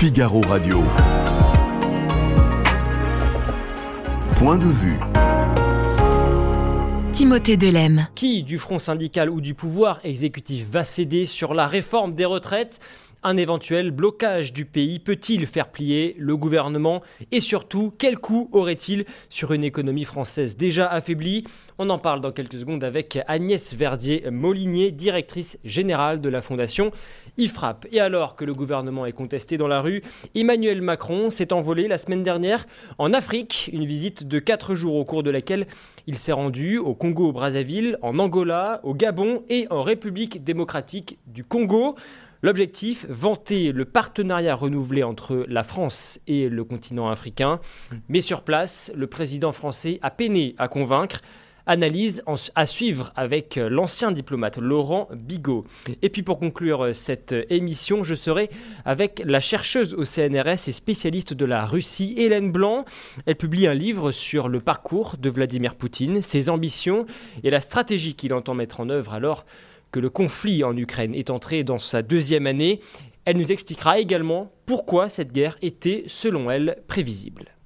Figaro Radio. Point de vue. Timothée Delem. Qui du front syndical ou du pouvoir exécutif va céder sur la réforme des retraites? Un éventuel blocage du pays peut-il faire plier le gouvernement Et surtout, quel coût aurait-il sur une économie française déjà affaiblie On en parle dans quelques secondes avec Agnès Verdier-Molinier, directrice générale de la Fondation IFRAP. Et alors que le gouvernement est contesté dans la rue, Emmanuel Macron s'est envolé la semaine dernière en Afrique, une visite de 4 jours au cours de laquelle il s'est rendu au Congo-Brazzaville, en Angola, au Gabon et en République démocratique du Congo. L'objectif, vanter le partenariat renouvelé entre la France et le continent africain. Mais sur place, le président français a peiné à convaincre. Analyse à suivre avec l'ancien diplomate Laurent Bigot. Et puis pour conclure cette émission, je serai avec la chercheuse au CNRS et spécialiste de la Russie, Hélène Blanc. Elle publie un livre sur le parcours de Vladimir Poutine, ses ambitions et la stratégie qu'il entend mettre en œuvre alors que le conflit en Ukraine est entré dans sa deuxième année. Elle nous expliquera également pourquoi cette guerre était, selon elle, prévisible.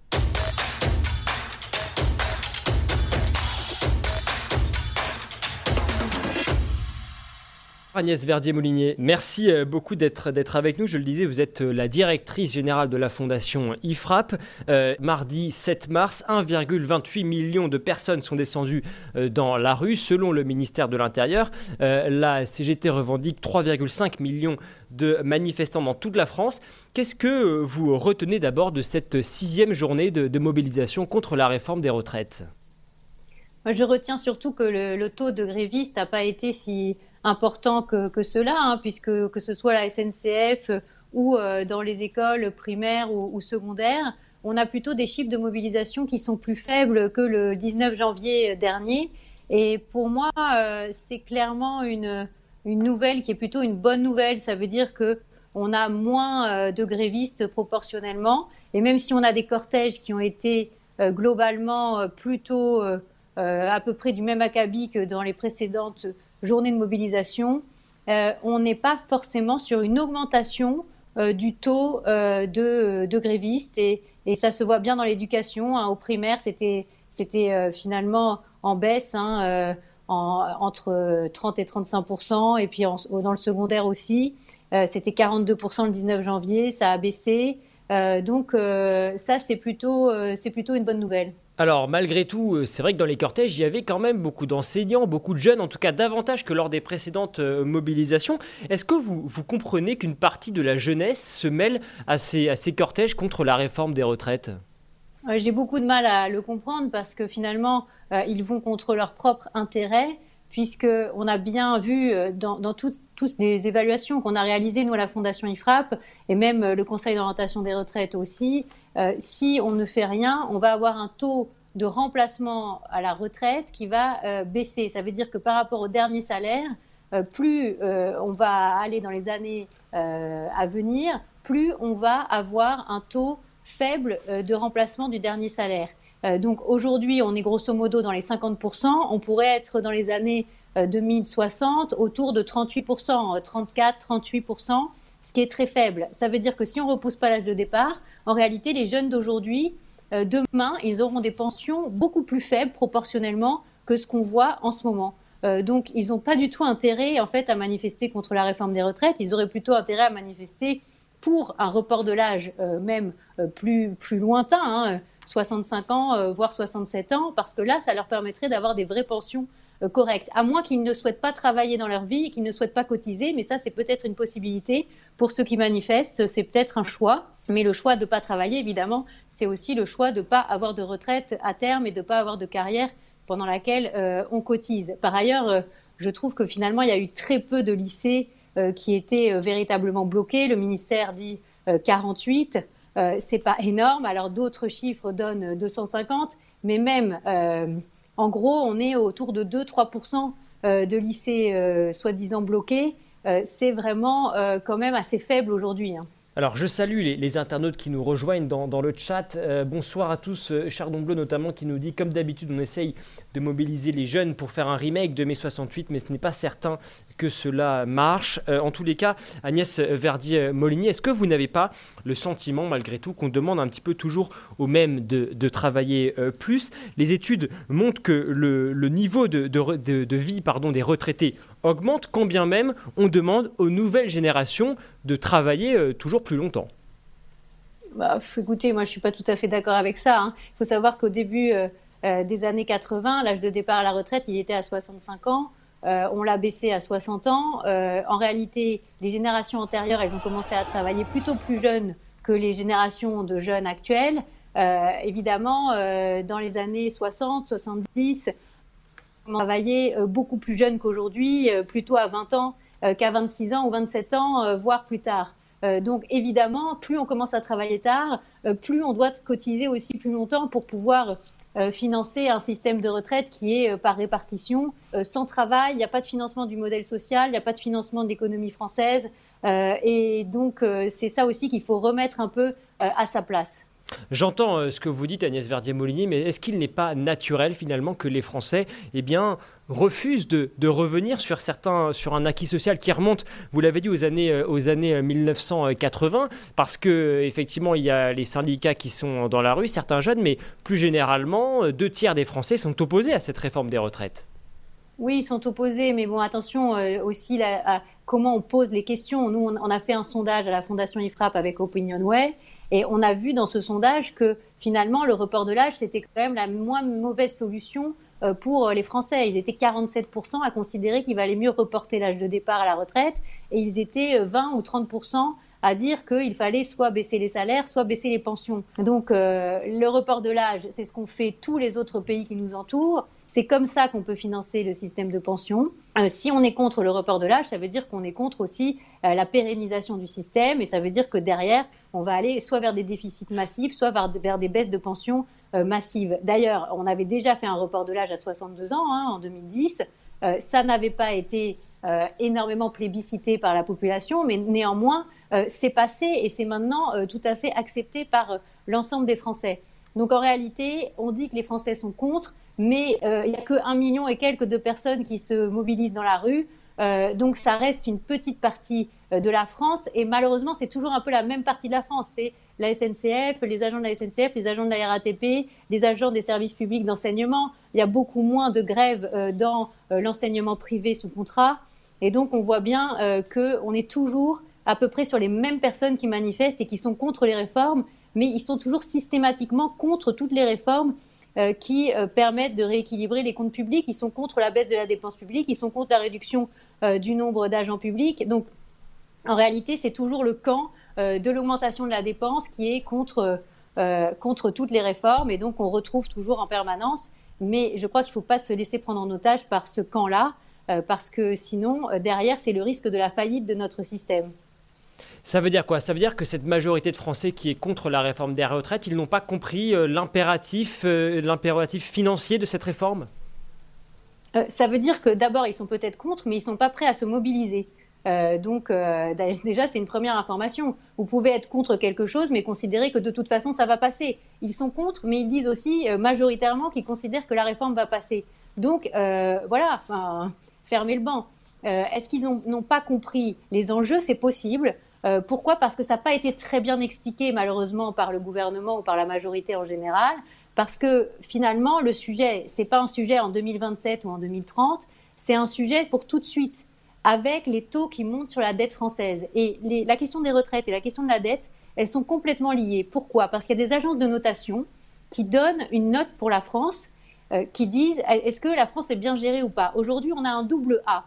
Agnès Verdier-Molinier, merci euh, beaucoup d'être avec nous. Je le disais, vous êtes euh, la directrice générale de la fondation IFRAP. Euh, mardi 7 mars, 1,28 million de personnes sont descendues dans la rue, selon le ministère de l'Intérieur. la CGT revendique 3,5 millions de manifestants dans toute la France. Qu'est-ce que vous retenez d'abord de cette sixième journée de, mobilisation contre la réforme des retraites? Je retiens surtout que le taux de grévistes n'a pas été si important que, que hein, puisque que ce soit la SNCF ou euh, dans les écoles primaires ou, secondaires, on a plutôt des chiffres de mobilisation qui sont plus faibles que le 19 janvier dernier. Et pour moi, euh, c'est clairement une, une nouvelle qui est plutôt une bonne nouvelle. Ça veut dire que on a moins euh, de grévistes proportionnellement. Et même si on a des cortèges qui ont été globalement plutôt à peu près du même acabit que dans les précédentes journée de mobilisation, euh, on n'est pas forcément sur une augmentation euh, du taux euh, de, grévistes et, ça se voit bien dans l'éducation. Hein. au primaire, c'était finalement en baisse. Hein, entre 30 et 35% et puis dans le secondaire aussi, c'était 42% le 19 janvier, ça a baissé. donc ça, c'est plutôt, c'est plutôt une bonne nouvelle. Alors malgré tout, euh, c'est vrai que dans les cortèges, il y avait quand même beaucoup d'enseignants, beaucoup de jeunes, en tout cas davantage que lors des précédentes euh, mobilisations. Est-ce que vous, vous comprenez qu'une partie de la jeunesse se mêle à ces, à ces cortèges contre la réforme des retraites? Euh, J'ai beaucoup de mal à le comprendre parce que finalement, ils vont contre leur propre intérêt puisqu'on a bien vu dans, dans toutes, les évaluations qu'on a réalisées, nous, à la Fondation IFRAP, et même le Conseil d'orientation des retraites aussi, euh, si on ne fait rien, on va avoir un taux de remplacement à la retraite qui va euh, baisser. Ça veut dire que par rapport au dernier salaire, euh, plus on va aller dans les années à venir, plus on va avoir un taux faible de remplacement du dernier salaire. Donc aujourd'hui, on est grosso modo dans les 50%, on pourrait être dans les années 2060 autour de 38%, 34, 38% ce qui est très faible. Ça veut dire que si on repousse pas l'âge de départ, en réalité, les jeunes d'aujourd'hui, euh, demain, ils auront des pensions beaucoup plus faibles proportionnellement que ce qu'on voit en ce moment. Euh, donc, ils n'ont pas du tout intérêt, en fait, à manifester contre la réforme des retraites. Ils auraient plutôt intérêt à manifester pour un report de l'âge, euh, même plus, plus lointain, 65 hein, ans, voire 67 ans, parce que là, ça leur permettrait d'avoir des vraies pensions correctes. À moins qu'ils ne souhaitent pas travailler dans leur vie et qu'ils ne souhaitent pas cotiser, mais ça, c'est peut-être une possibilité pour ceux qui manifestent, c'est peut-être un choix. Mais le choix de ne pas travailler, évidemment, c'est aussi le choix de ne pas avoir de retraite à terme et de ne pas avoir de carrière pendant laquelle euh, on cotise. Par ailleurs, euh, je trouve que finalement, il y a eu très peu de lycées euh, qui étaient véritablement bloqués. Le ministère dit 48. C'est pas énorme. Alors d'autres chiffres donnent 250, mais même en gros, on est autour de 2-3% de lycées soi-disant bloqués. Euh, c'est vraiment euh, quand même assez faible aujourd'hui. Hein. Alors, je salue les, internautes qui nous rejoignent dans, le chat. Euh, bonsoir à tous. Chardon Bleu, notamment, qui nous dit Comme d'habitude, on essaye de mobiliser les jeunes pour faire un remake de mai 68, mais ce n'est pas certain que cela marche. Euh, en tous les cas, Agnès Verdier-Moligny, est-ce que vous n'avez pas le sentiment, malgré tout, qu'on demande un petit peu toujours aux mêmes de, travailler euh, plus? Les études montrent que le, niveau de, vie pardon, des retraités augmente, quand bien même on demande aux nouvelles générations de travailler euh, toujours plus longtemps. Bah, écoutez, moi je ne suis pas tout à fait d'accord avec ça. Hein. Il faut savoir qu'au début des années 80, l'âge de départ à la retraite, il était à 65 ans. Euh, on l'a baissé à 60 ans. Euh, en réalité, les générations antérieures, elles ont commencé à travailler plutôt plus jeunes que les générations de jeunes actuelles. Euh, évidemment, dans les années 60, 70, on travaillait beaucoup plus jeunes qu'aujourd'hui, plutôt à 20 ans qu'à 26 ans ou 27 ans, voire plus tard. Donc évidemment, plus on commence à travailler tard, plus on doit cotiser aussi plus longtemps pour pouvoir euh, financer un système de retraite qui est euh, par répartition. Euh, sans travail, il n'y a pas de financement du modèle social, il n'y a pas de financement de l'économie française. et donc, c'est ça aussi qu'il faut remettre un peu à sa place. J'entends euh, ce que vous dites, Agnès Verdier-Molinier, mais est-ce qu'il n'est pas naturel finalement que les Français eh bien, refusent de, revenir sur, certains, sur un acquis social qui remonte, vous l'avez dit, aux années, euh, aux années 1980 euh, Parce que effectivement, il y a les syndicats qui sont dans la rue, certains jeunes, mais plus généralement, deux tiers des Français sont opposés à cette réforme des retraites. Oui, ils sont opposés, mais bon, attention aussi à comment on pose les questions. Nous, on, a fait un sondage à la Fondation IFRAP avec OpinionWay. Et on a vu dans ce sondage que finalement, le report de l'âge, c'était quand même la moins mauvaise solution euh, pour les Français. Ils étaient 47% à considérer qu'il valait mieux reporter l'âge de départ à la retraite et ils étaient 20 euh, ou 30% à dire qu'il fallait soit baisser les salaires, soit baisser les pensions. Donc euh, le report de l'âge, c'est ce qu'ont fait tous les autres pays qui nous entourent. C'est comme ça qu'on peut financer le système de pension. Euh, si on est contre le report de l'âge, ça veut dire qu'on est contre aussi euh, la pérennisation du système et ça veut dire que derrière, on va aller soit vers des déficits massifs, soit vers, des baisses de pensions euh, massives. D'ailleurs, on avait déjà fait un report de l'âge à 62 ans hein, en 2010. ça n'avait pas été énormément plébiscité par la population, mais néanmoins, c'est passé et c'est maintenant tout à fait accepté par l'ensemble des Français. Donc en réalité, on dit que les Français sont contre, mais euh, il n'y a que un million et quelques de personnes qui se mobilisent dans la rue. Euh, donc ça reste une petite partie euh, de la France et malheureusement c'est toujours un peu la même partie de la France. C'est la SNCF, les agents de la SNCF, les agents de la RATP, les agents des services publics d'enseignement. Il y a beaucoup moins de grèves dans l'enseignement privé sous contrat et donc on voit bien qu'on est toujours à peu près sur les mêmes personnes qui manifestent et qui sont contre les réformes, mais ils sont toujours systématiquement contre toutes les réformes euh, qui euh, permettent de rééquilibrer les comptes publics. Ils sont contre la baisse de la dépense publique, ils sont contre la réduction euh, du nombre d'agents publics. Donc, en réalité, c'est toujours le camp de l'augmentation de la dépense qui est contre, contre toutes les réformes. Et donc, on retrouve toujours en permanence. Mais je crois qu'il ne faut pas se laisser prendre en otage par ce camp-là, parce que sinon, derrière, c'est le risque de la faillite de notre système. Ça veut dire quoi? Ça veut dire que cette majorité de Français qui est contre la réforme des retraites, ils n'ont pas compris euh, l'impératif, euh, l'impératif financier de cette réforme? Euh, Ça veut dire que d'abord, ils sont peut-être contre, mais ils ne sont pas prêts à se mobiliser. donc déjà, c'est une première information. Vous pouvez être contre quelque chose, mais considérer que de toute façon, ça va passer. Ils sont contre, mais ils disent aussi majoritairement qu'ils considèrent que la réforme va passer. Donc voilà, fermez le banc. Est-ce qu'ils n'ont pas compris les enjeux? C'est possible. Euh, pourquoi? Parce que ça n'a pas été très bien expliqué malheureusement par le gouvernement ou par la majorité en général. Parce que finalement, le sujet, ce n'est pas un sujet en 2027 ou en 2030, c'est un sujet pour tout de suite, avec les taux qui montent sur la dette française. Et la question des retraites et la question de la dette, elles sont complètement liées. Pourquoi? Parce qu'il y a des agences de notation qui donnent une note pour la France, euh, qui disent est-ce que la France est bien gérée ou pas? Aujourd'hui, on a un double A.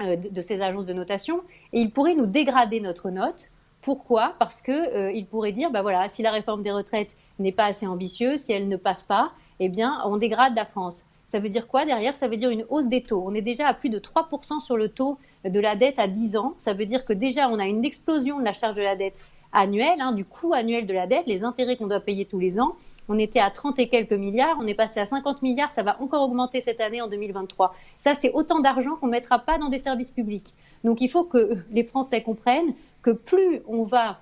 Euh, de, ces agences de notation et ils pourraient nous dégrader notre note. Pourquoi? Parce qu'ils euh, pourraient dire, bah voilà, si la réforme des retraites n'est pas assez ambitieuse, si elle ne passe pas, eh bien, on dégrade la France. Ça veut dire quoi derrière? Ça veut dire une hausse des taux. On est déjà à plus de 3% sur le taux de la dette à 10 ans. Ça veut dire que déjà, on a une explosion de la charge de la dette annuel, hein, du coût annuel de la dette, les intérêts qu'on doit payer tous les ans. On était à 30 et quelques milliards, on est passé à 50 milliards, ça va encore augmenter cette année en 2023. Ça, c'est autant d'argent qu'on ne mettra pas dans des services publics. Donc il faut que les Français comprennent que plus on va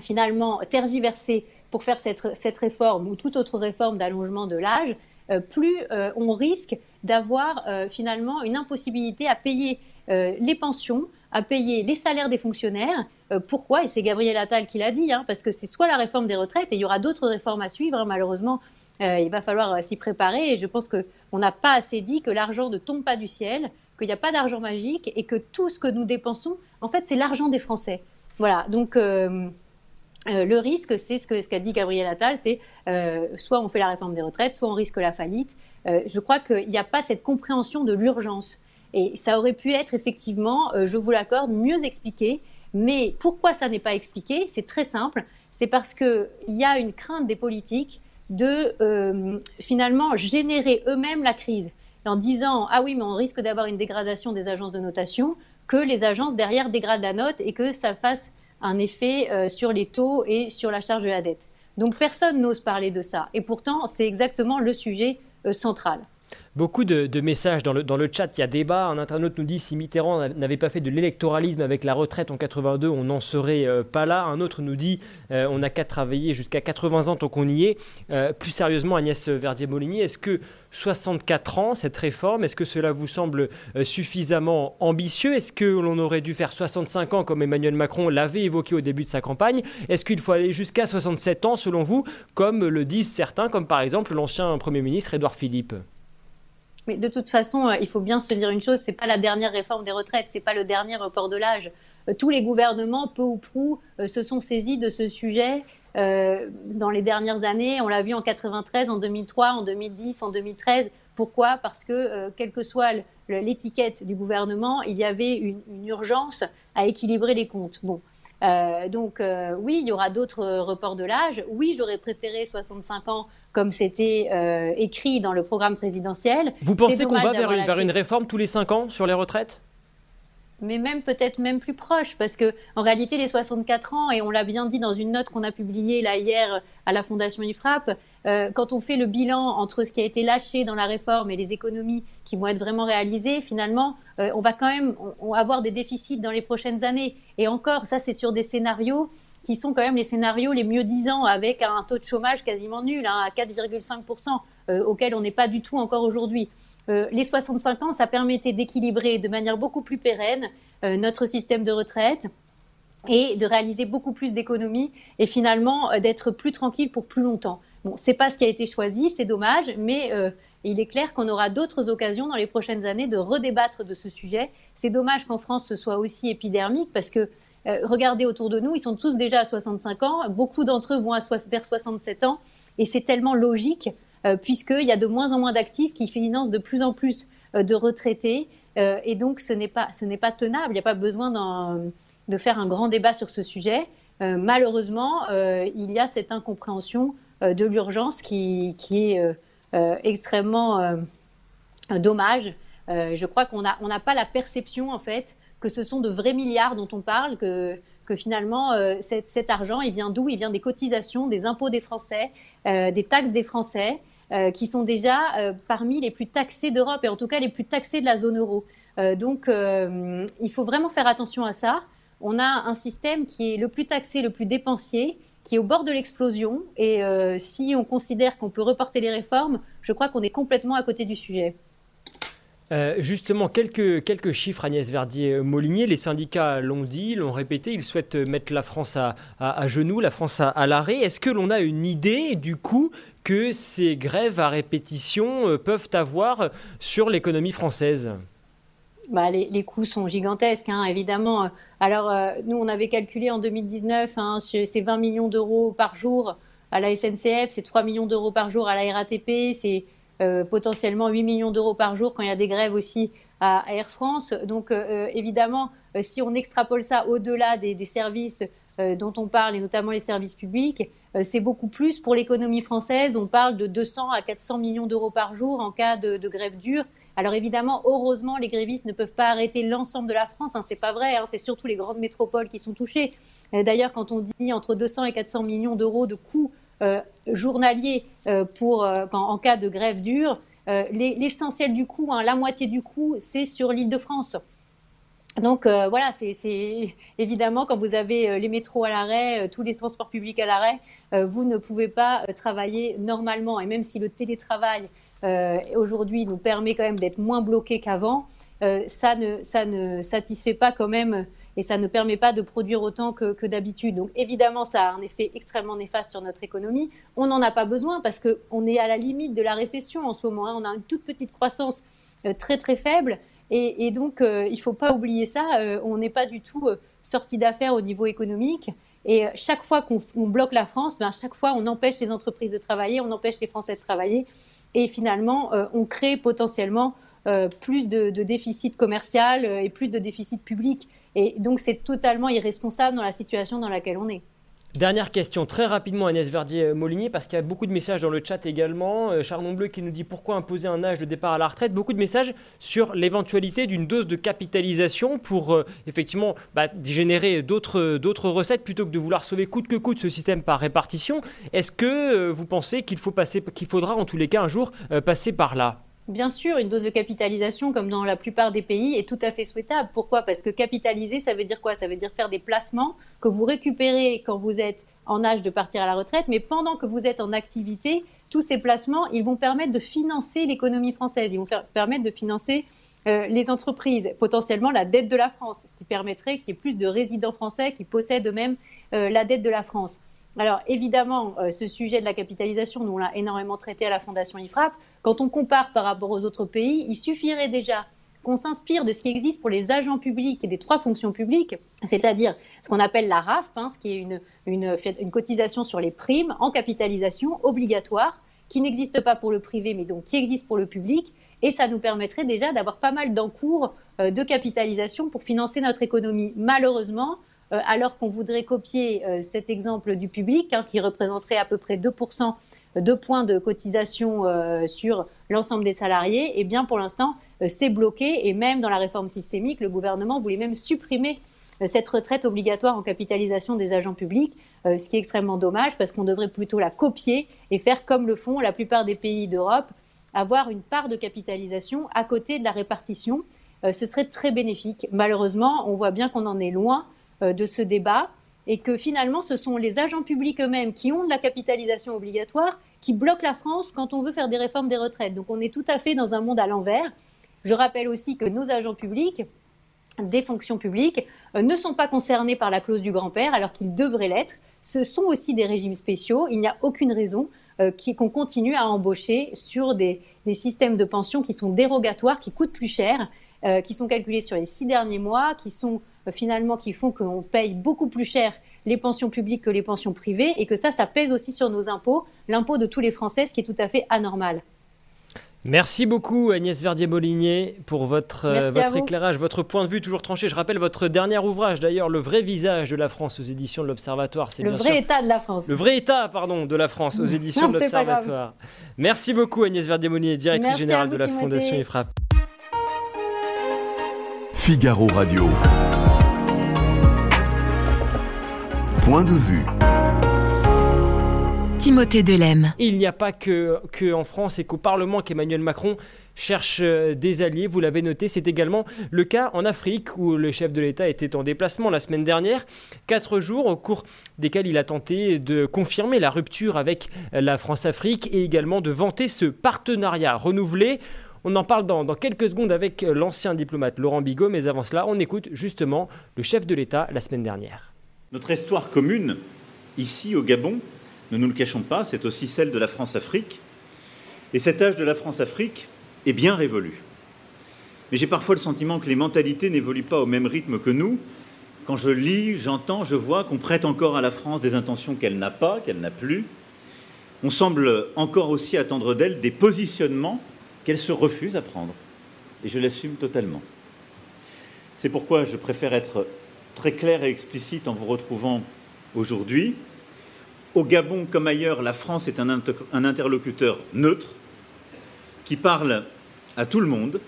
finalement tergiverser pour faire cette, cette réforme ou toute autre réforme d'allongement de l'âge, euh, plus euh, on risque d'avoir euh, finalement une impossibilité à payer les pensions, à payer les salaires des fonctionnaires. pourquoi? Et c'est Gabriel Attal qui l'a dit, hein, parce que c'est soit la réforme des retraites, et il y aura d'autres réformes à suivre, hein, malheureusement. il va falloir s'y préparer et je pense qu'on n'a pas assez dit que l'argent ne tombe pas du ciel, qu'il n'y a pas d'argent magique et que tout ce que nous dépensons, en fait, c'est l'argent des Français. Voilà, donc euh, euh, le risque, c'est ce qu'a dit Gabriel Attal, c'est euh, soit on fait la réforme des retraites, soit on risque la faillite. je crois qu'il n'y a pas cette compréhension de l'urgence. Et ça aurait pu être effectivement, je vous l'accorde, mieux expliqué. Mais pourquoi ça n'est pas expliqué? C'est très simple. C'est parce qu'il y a une crainte des politiques de finalement générer eux-mêmes la crise en disant ah oui mais on risque d'avoir une dégradation des agences de notation que les agences derrière dégradent la note et que ça fasse un effet euh, sur les taux et sur la charge de la dette. Donc personne n'ose parler de ça. Et pourtant, c'est exactement le sujet euh, central. Beaucoup de, messages dans le, chat, il y a débat. Un internaute nous dit si Mitterrand n'avait pas fait de l'électoralisme avec la retraite en 82, on n'en serait euh, pas là. Un autre nous dit euh, on n'a qu'à travailler jusqu'à 80 ans tant qu'on y est. Euh, plus sérieusement, Agnès Verdier-Molinier, est-ce que 64 ans, cette réforme, est-ce que cela vous semble suffisamment ambitieux? Est-ce que l'on aurait dû faire 65 ans comme Emmanuel Macron l'avait évoqué au début de sa campagne? Est-ce qu'il faut aller jusqu'à 67 ans selon vous, comme le disent certains, comme par exemple l'ancien Premier ministre Édouard Philippe? Mais de toute façon, euh, il faut bien se dire une chose, c'est pas la dernière réforme des retraites, c'est pas le dernier report de l'âge. Euh, tous les gouvernements, peu ou prou, euh, se sont saisis de ce sujet dans les dernières années. On l'a vu en 93, en 2003, en 2010, en 2013. Pourquoi? Parce que, quelle que soit l'étiquette du gouvernement, il y avait une, urgence à équilibrer les comptes. Bon, donc oui, il y aura d'autres reports de l'âge. Oui, j'aurais préféré 65 ans comme c'était euh, écrit dans le programme présidentiel. Vous pensez qu'on va vers une, vers une, réforme tous les 5 ans sur les retraites? Mais même peut-être même plus proche, parce que en réalité, les 64 ans, et on l'a bien dit dans une note qu'on a publiée là hier à la Fondation IFRAP, euh, quand on fait le bilan entre ce qui a été lâché dans la réforme et les économies qui vont être vraiment réalisées, finalement, euh, on va quand même avoir des déficits dans les prochaines années. Et encore, ça, c'est sur des scénarios qui sont quand même les scénarios les mieux disants, avec un taux de chômage quasiment nul, hein, à 4,5%, euh, auquel on n'est pas du tout encore aujourd'hui. Euh, les 65 ans, ça permettait d'équilibrer de manière beaucoup plus pérenne euh, notre système de retraite et de réaliser beaucoup plus d'économies et finalement d'être plus tranquille pour plus longtemps. Bon, c'est pas ce qui a été choisi, c'est dommage, mais il est clair qu'on aura d'autres occasions dans les prochaines années de redébattre de ce sujet. C'est dommage qu'en France ce soit aussi épidermique parce que euh, regardez autour de nous, ils sont tous déjà à 65 ans. Beaucoup d'entre eux vont à vers 67 ans. Et c'est tellement logique, euh, puisqu'il y a de moins en moins d'actifs qui financent de plus en plus euh, de retraités. et donc, ce n'est pas, tenable. Il n'y a pas besoin de faire un grand débat sur ce sujet. malheureusement, il y a cette incompréhension de l'urgence qui, est extrêmement dommage. je crois qu'on n'a pas la perception, en fait, que ce sont de vrais milliards dont on parle, que, finalement, euh, cet, argent, il vient d'où? Il vient des cotisations, des impôts des Français, euh, des taxes des Français, euh, qui sont déjà parmi les plus taxés d'Europe, et en tout cas les plus taxés de la zone euro. donc, il faut vraiment faire attention à ça. On a un système qui est le plus taxé, le plus dépensier, qui est au bord de l'explosion. Et si on considère qu'on peut reporter les réformes, je crois qu'on est complètement à côté du sujet. Euh, justement, quelques, quelques chiffres, Agnès Verdier-Molinier. Les syndicats l'ont dit, l'ont répété, ils souhaitent mettre la France à, à, genoux, la France à, l'arrêt. Est-ce que l'on a une idée du coup que ces grèves à répétition euh, peuvent avoir sur l'économie française bah, les, coûts sont gigantesques, hein, évidemment. Alors, euh, nous, on avait calculé en 2019, hein, c'est 20 millions d'euros par jour à la SNCF, c'est 3 millions d'euros par jour à la RATP, c'est euh, potentiellement 8 millions d'euros par jour quand il y a des grèves aussi à, Air France. Donc évidemment, si on extrapole ça au-delà des, services dont on parle, et notamment les services publics, c'est beaucoup plus pour l'économie française. On parle de 200 à 400 millions d'euros par jour en cas de, grève dure. Alors évidemment, heureusement, les grévistes ne peuvent pas arrêter l'ensemble de la France. Hein, c'est pas vrai. Hein, c'est surtout les grandes métropoles qui sont touchées. D'ailleurs, quand on dit entre 200 et 400 millions d'euros de coûts euh, journalier euh, pour, euh, en cas de grève dure, l'essentiel du coût, hein, la moitié du coût, c'est sur l'île Donc voilà, c'est évidemment quand vous avez les métros à l'arrêt, tous les transports publics à l'arrêt, vous ne pouvez pas travailler normalement. Et même si le télétravail aujourd'hui nous permet quand même d'être moins bloqués qu'avant, ça, ne, satisfait pas quand même et ça ne permet pas de produire autant que, d'habitude. Donc évidemment, ça a un effet extrêmement néfaste sur notre économie. On n'en a pas besoin parce qu'on est à la limite de la récession en ce moment. Hein. On a une toute petite croissance euh, très très faible. Et, donc, euh, il ne faut pas oublier ça. Euh, on n'est pas du tout sorti d'affaires au niveau économique. Et chaque fois qu'on bloque la France, ben, chaque fois, on empêche les entreprises de travailler, on empêche les Français de travailler. Et finalement, on crée potentiellement plus de, de déficit commercial et plus de déficit public. Et donc, c'est totalement irresponsable dans la situation dans laquelle on est. Dernière question, très rapidement, Agnès Verdier-Molinier, parce qu'il y a beaucoup de messages dans le chat également. Euh, Chardon Bleu qui nous dit pourquoi imposer un âge de départ à la retraite? Beaucoup de messages sur l'éventualité d'une dose de capitalisation pour euh, effectivement bah, générer d'autres recettes plutôt que de vouloir sauver coûte que coûte ce système par répartition. Est-ce que euh, vous pensez qu'il faut qu'il faudra en tous les cas un jour passer par là? Bien sûr, une dose de capitalisation, comme dans la plupart des pays, est tout à fait souhaitable. Pourquoi? Parce que capitaliser, ça veut dire quoi? Ça veut dire faire des placements que vous récupérez quand vous êtes en âge de partir à la retraite, mais pendant que vous êtes en activité, tous ces placements, ils vont permettre de financer l'économie française, ils vont permettre de financer euh, les entreprises, potentiellement la dette de la France, ce qui permettrait qu'il y ait plus de résidents français qui possèdent eux-mêmes euh, la dette de la France. Alors évidemment, euh, ce sujet de la capitalisation, nous l'a énormément traité à la Fondation IFRAP. Quand on compare par rapport aux autres pays, il suffirait déjà qu'on s'inspire de ce qui existe pour les agents publics et des trois fonctions publiques, c'est-à-dire ce qu'on appelle la RAF, hein, ce qui est une, une, cotisation sur les primes en capitalisation obligatoire, qui n'existe pas pour le privé, mais donc qui existe pour le public. Et ça nous permettrait déjà d'avoir pas mal d'encours euh, de capitalisation pour financer notre économie. Malheureusement, alors qu'on voudrait copier euh, cet exemple du public, hein, qui représenterait à peu près 2% de points de cotisation euh, sur l'ensemble des salariés, eh bien pour l'instant, c'est bloqué. Et même dans la réforme systémique, le gouvernement voulait même supprimer cette retraite obligatoire en capitalisation des agents publics, ce qui est extrêmement dommage parce qu'on devrait plutôt la copier et faire comme le font la plupart des pays d'Europe, avoir une part de capitalisation à côté de la répartition. ce serait très bénéfique. Malheureusement, on voit bien qu'on en est loin. Euh, de ce débat et que finalement ce sont les agents publics eux-mêmes qui ont de la capitalisation obligatoire qui bloquent la France quand on veut faire des réformes des retraites. Donc on est tout à fait dans un monde à l'envers. Je rappelle aussi que nos agents publics des fonctions publiques euh, ne sont pas concernés par la clause du grand-père alors qu'ils devraient l'être. Ce sont aussi des régimes spéciaux. Il n'y a aucune raison euh, qu'on continue à embaucher sur des, systèmes de pension qui sont dérogatoires, qui coûtent plus cher, qui sont calculés sur les six derniers mois, qui sont finalement qui font qu'on paye beaucoup plus cher les pensions publiques que les pensions privées et que ça, ça pèse aussi sur nos impôts, l'impôt de tous les Français, ce qui est tout à fait anormal. Merci beaucoup Agnès Verdier-Molinier pour votre, euh, votre éclairage, votre point de vue toujours tranché. Je rappelle votre dernier ouvrage d'ailleurs, Le vrai visage de la France aux éditions de l'Observatoire. Le vrai état de la France. Le vrai état, pardon, de la France aux éditions de l'Observatoire. Merci beaucoup Agnès Verdier-Molinier, directrice générale de la Fondation IFRAP. Figaro Radio. Point de vue. Timothée Delem. Il n'y a pas que, que en France et qu'au Parlement qu'Emmanuel Macron cherche euh, des alliés, vous l'avez noté, c'est également le cas en Afrique où le chef de l'État était en déplacement la semaine dernière. Quatre jours au cours desquels il a tenté de confirmer la rupture avec la France-Afrique et également de vanter ce partenariat renouvelé. On en parle dans, quelques secondes avec l'ancien diplomate Laurent Bigot, mais avant cela, on écoute justement le chef de l'État la semaine dernière. Notre histoire commune, ici au Gabon, ne nous le cachons pas, c'est aussi celle de la France-Afrique. Et cet âge de la France-Afrique est bien révolu. Mais j'ai parfois le sentiment que les mentalités n'évoluent pas au même rythme que nous. Quand je lis, j'entends, je vois qu'on prête encore à la France des intentions qu'elle n'a pas, qu'elle n'a plus. On semble encore aussi attendre d'elle des positionnements qu'elle se refuse à prendre. Et je l'assume totalement. C'est pourquoi je préfère être très clair et explicite en vous retrouvant aujourd'hui. Au Gabon comme ailleurs, la France est un, interlocuteur neutre qui parle à tout le monde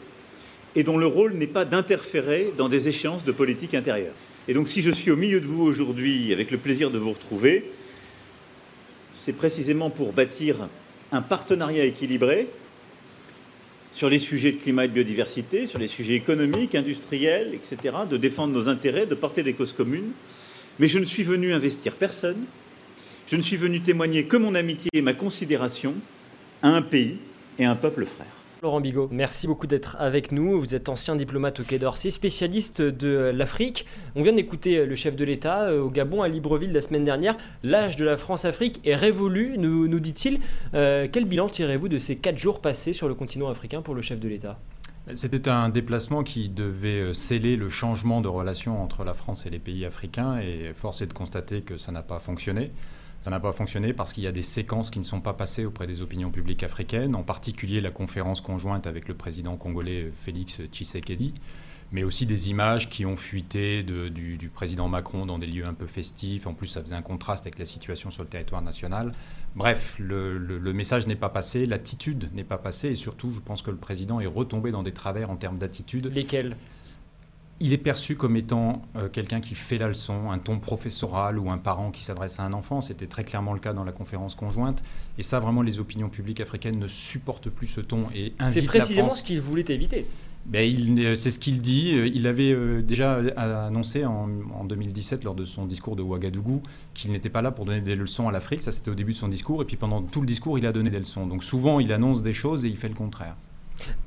et dont le rôle n'est pas d'interférer dans des échéances de politique intérieure. Et donc si je suis au milieu de vous aujourd'hui avec le plaisir de vous retrouver, c'est précisément pour bâtir un partenariat équilibré sur les sujets de climat et de biodiversité, sur les sujets économiques, industriels, etc., de défendre nos intérêts, de porter des causes communes. Mais je ne suis venu investir personne, je ne suis venu témoigner que mon amitié et ma considération à un pays et un peuple frère. Merci beaucoup d'être avec nous. Vous êtes ancien diplomate au Quai d'Orsay, spécialiste de l'Afrique. On vient d'écouter le chef de l'État euh, au Gabon, à Libreville, la semaine dernière. L'âge de la France-Afrique est révolu, nous, nous dit-il. Euh, quel bilan tirez-vous de ces quatre jours passés sur le continent africain pour le chef de l'État? C'était un déplacement qui devait euh, sceller le changement de relation entre la France et les pays africains et force est de constater que ça n'a pas fonctionné. Ça n'a pas fonctionné parce qu'il y a des séquences qui ne sont pas passées auprès des opinions publiques africaines, en particulier la conférence conjointe avec le président congolais Félix Tshisekedi, mais aussi des images qui ont fuité du, président Macron dans des lieux un peu festifs. En plus, ça faisait un contraste avec la situation sur le territoire national. Bref, le, le message n'est pas passé, l'attitude n'est pas passée, et surtout, je pense que le président est retombé dans des travers en termes d'attitude. Lesquels? Il est perçu comme étant euh, quelqu'un qui fait la leçon, un ton professoral ou un parent qui s'adresse à un enfant. C'était très clairement le cas dans la conférence conjointe. Et ça, vraiment, les opinions publiques africaines ne supportent plus ce ton et C'est précisément ce qu'il voulait éviter. Ben, c'est ce qu'il dit. Il avait euh, déjà annoncé en, en, 2017, lors de son discours de Ouagadougou, qu'il n'était pas là pour donner des leçons à l'Afrique. Ça, c'était au début de son discours. Et puis pendant tout le discours, il a donné des leçons. Donc souvent, il annonce des choses et il fait le contraire.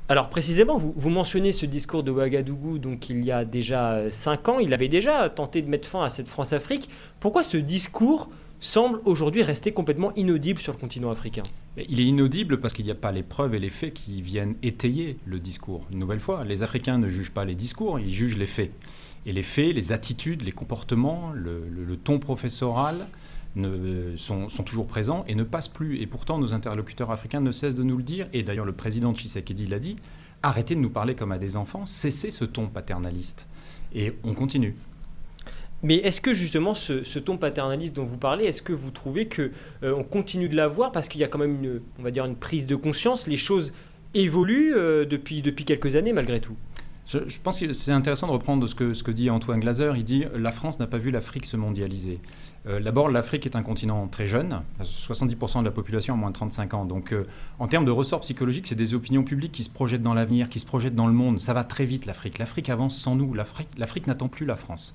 Alors précisément, vous, mentionnez ce discours de Ouagadougou, donc il y a déjà 5 ans, il avait déjà tenté de mettre fin à cette France-Afrique. Pourquoi ce discours semble aujourd'hui rester complètement inaudible sur le continent africain? Il est inaudible parce qu'il n'y a pas les preuves et les faits qui viennent étayer le discours. Une nouvelle fois, les Africains ne jugent pas les discours, ils jugent les faits. Et les faits, les attitudes, les comportements, le ton professoral, ne, sont, toujours présents et ne passent plus. Et pourtant, nos interlocuteurs africains ne cessent de nous le dire. Et d'ailleurs, le président Tshisekedi l'a dit arrêtez de nous parler comme à des enfants, cessez ce ton paternaliste. Et on continue. Mais est-ce que justement ce, ton paternaliste dont vous parlez, est-ce que vous trouvez que euh, on continue de l'avoir parce qu'il y a quand même une, on va dire une prise de conscience, les choses évoluent euh, depuis, depuis quelques années malgré tout? Je, pense que c'est intéressant de reprendre ce que, ce que dit Antoine Glaser. Il dit la France n'a pas vu l'Afrique se mondialiser. Euh, d'abord, l'Afrique est un continent très jeune. 70% de la population a moins de 35 ans. Donc, euh, en termes de ressort psychologique, c'est des opinions publiques qui se projettent dans l'avenir, qui se projettent dans le monde. Ça va très vite, l'Afrique. L'Afrique avance sans nous. L'Afrique n'attend plus la France.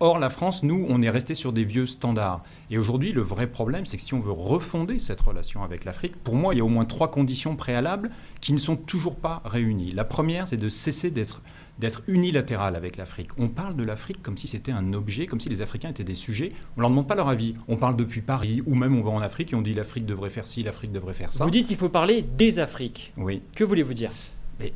Or, la France, nous, on est resté sur des vieux standards. Et aujourd'hui, le vrai problème, c'est que si on veut refonder cette relation avec l'Afrique, pour moi, il y a au moins trois conditions préalables qui ne sont toujours pas réunies. La première, c'est de cesser d'être d'être unilatéral avec l'Afrique. On parle de l'Afrique comme si c'était un objet, comme si les Africains étaient des sujets. On ne leur demande pas leur avis. On parle depuis Paris, ou même on va en Afrique et on dit l'Afrique devrait faire ci, l'Afrique devrait faire ça. Vous dites qu'il faut parler des Afriques. Oui. Que voulez-vous dire?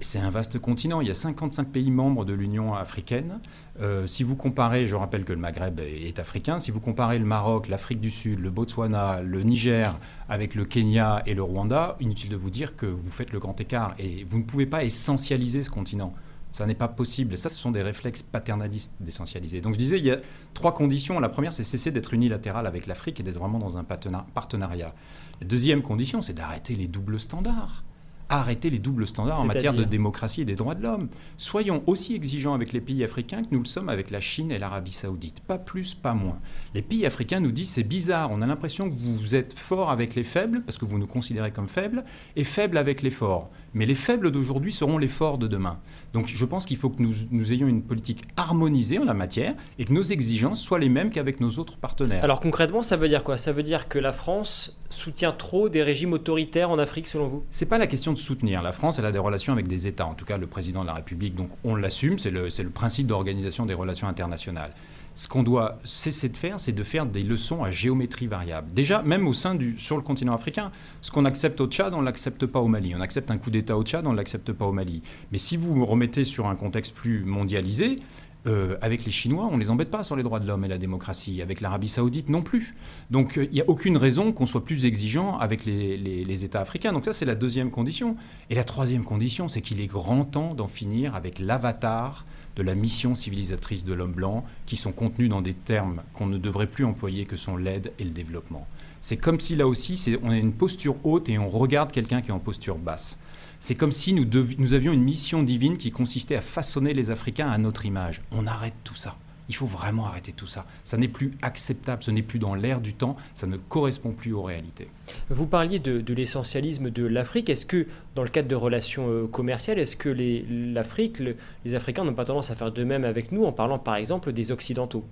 C'est un vaste continent. Il y a 55 pays membres de l'Union africaine. Euh, si vous comparez, je rappelle que le Maghreb est africain, si vous comparez le Maroc, l'Afrique du Sud, le Botswana, le Niger avec le Kenya et le Rwanda, inutile de vous dire que vous faites le grand écart. Et vous ne pouvez pas essentialiser ce continent. Ça n'est pas possible. Et ça, ce sont des réflexes paternalistes d'essentialiser. Donc je disais, il y a trois conditions. La première, c'est cesser d'être unilatéral avec l'Afrique et d'être vraiment dans un partenariat. La deuxième condition, c'est d'arrêter les doubles standards arrêter les doubles standards en matière de démocratie et des droits de l'homme. Soyons aussi exigeants avec les pays africains que nous le sommes avec la Chine et l'Arabie saoudite. Pas plus, pas moins. Les pays africains nous disent c'est bizarre, on a l'impression que vous êtes fort avec les faibles, parce que vous nous considérez comme faibles, et faibles avec les forts. Mais les faibles d'aujourd'hui seront les forts de demain. Donc je pense qu'il faut que nous, nous, ayons une politique harmonisée en la matière et que nos exigences soient les mêmes qu'avec nos autres partenaires. Alors concrètement, ça veut dire quoi? Ça veut dire que la France soutient trop des régimes autoritaires en Afrique, selon vous? C'est pas la question de soutenir. La France, elle a des relations avec des États, en tout cas le président de la République, donc on l'assume, c'est le, le principe d'organisation des relations internationales ce qu'on doit cesser de faire, c'est de faire des leçons à géométrie variable. Déjà, même au sein du, sur le continent africain, ce qu'on accepte au Tchad, on ne l'accepte pas au Mali. On accepte un coup d'État au Tchad, on ne l'accepte pas au Mali. Mais si vous me remettez sur un contexte plus mondialisé, euh, avec les Chinois, on ne les embête pas sur les droits de l'homme et la démocratie. Avec l'Arabie saoudite non plus. Donc euh, il n'y a aucune raison qu'on soit plus exigeant avec les, les États africains. Donc ça, c'est la deuxième condition. Et la troisième condition, c'est qu'il est grand temps d'en finir avec l'avatar de la mission civilisatrice de l'homme blanc, qui sont contenus dans des termes qu'on ne devrait plus employer, que sont l'aide et le développement. C'est comme si là aussi, on a une posture haute et on regarde quelqu'un qui est en posture basse. C'est comme si nous, nous avions une mission divine qui consistait à façonner les Africains à notre image. On arrête tout ça. Il faut vraiment arrêter tout ça. Ça n'est plus acceptable, ce n'est plus dans l'air du temps, ça ne correspond plus aux réalités. Vous parliez de, l'essentialisme de l'Afrique. Est-ce que, dans le cadre de relations euh, commerciales, est-ce que les Africains n'ont pas tendance à faire de même avec nous en parlant par exemple des Occidentaux?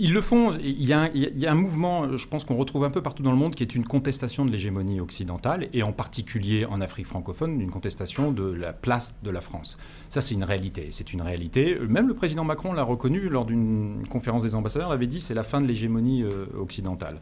Ils le font. Il y, a un, il y, a un, mouvement, je pense qu'on retrouve un peu partout dans le monde, qui est une contestation de l'hégémonie occidentale, et en particulier en Afrique francophone, une contestation de la place de la France. Ça, c'est une réalité. C'est une réalité. Même le président Macron l'a reconnu lors d'une conférence des ambassadeurs, avait dit c'est la fin de l'hégémonie euh, occidentale.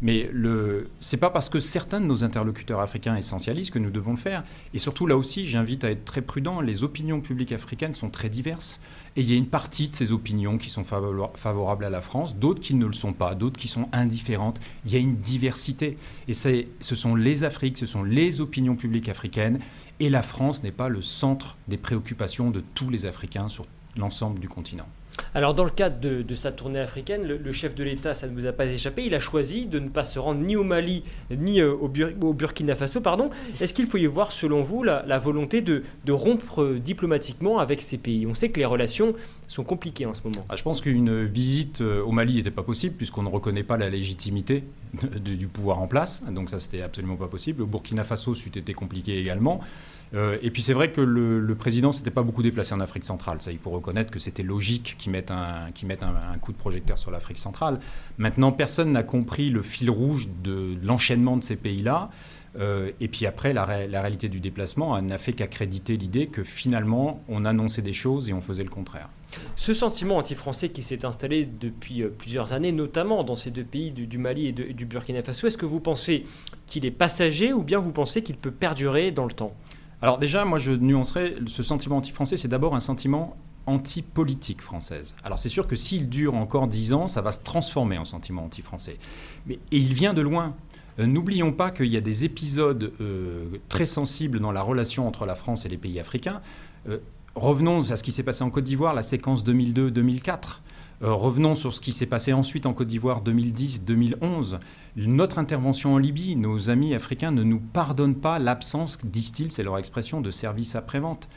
Mais ce n'est pas parce que certains de nos interlocuteurs africains essentialisent que nous devons le faire. Et surtout, là aussi, j'invite à être très prudent. Les opinions publiques africaines sont très diverses. Et il y a une partie de ces opinions qui sont favorables à la France, d'autres qui ne le sont pas, d'autres qui sont indifférentes. Il y a une diversité. Et ce sont les Afriques, ce sont les opinions publiques africaines. Et la France n'est pas le centre des préoccupations de tous les Africains sur l'ensemble du continent. Alors dans le cadre de, sa tournée africaine, le, chef de l'État, ça ne vous a pas échappé, il a choisi de ne pas se rendre ni au Mali ni euh, au, Burkina Faso. pardon. Est-ce qu'il faut y voir, selon vous, la, volonté de, rompre euh, diplomatiquement avec ces pays? On sait que les relations sont compliquées en ce moment. Ah, je pense qu'une visite euh, au Mali n'était pas possible puisqu'on ne reconnaît pas la légitimité du pouvoir en place. Donc ça, c'était absolument pas possible. Au Burkina Faso, c'eût été compliqué également. Euh, et puis c'est vrai que le, le président s'était pas beaucoup déplacé en Afrique centrale. Ça, il faut reconnaître que c'était logique qu'il mette, un, un, coup de projecteur sur l'Afrique centrale. Maintenant, personne n'a compris le fil rouge de l'enchaînement de ces pays-là. Euh, et puis après, la, réalité du déplacement n'a fait qu'accréditer l'idée que finalement, on annonçait des choses et on faisait le contraire. Ce sentiment anti-français qui s'est installé depuis euh, plusieurs années, notamment dans ces deux pays du, Mali et, du Burkina Faso, est-ce que vous pensez qu'il est passager ou bien vous pensez qu'il peut perdurer dans le temps? Alors déjà, moi je nuancerais, ce sentiment anti-français, c'est d'abord un sentiment anti-politique française. Alors c'est sûr que s'il dure encore dix ans, ça va se transformer en sentiment anti-français. Mais, et il vient de loin. Euh, n'oublions pas qu'il y a des épisodes euh, très sensibles dans la relation entre la France et les pays africains. Euh, revenons à ce qui s'est passé en Côte d'Ivoire, la séquence 2002-2004. revenons sur ce qui s'est passé ensuite en Côte d'Ivoire 2010-2011. Notre intervention en Libye, nos amis africains ne nous pardonnent pas l'absence, disent-ils, c'est leur expression, de services après-vente.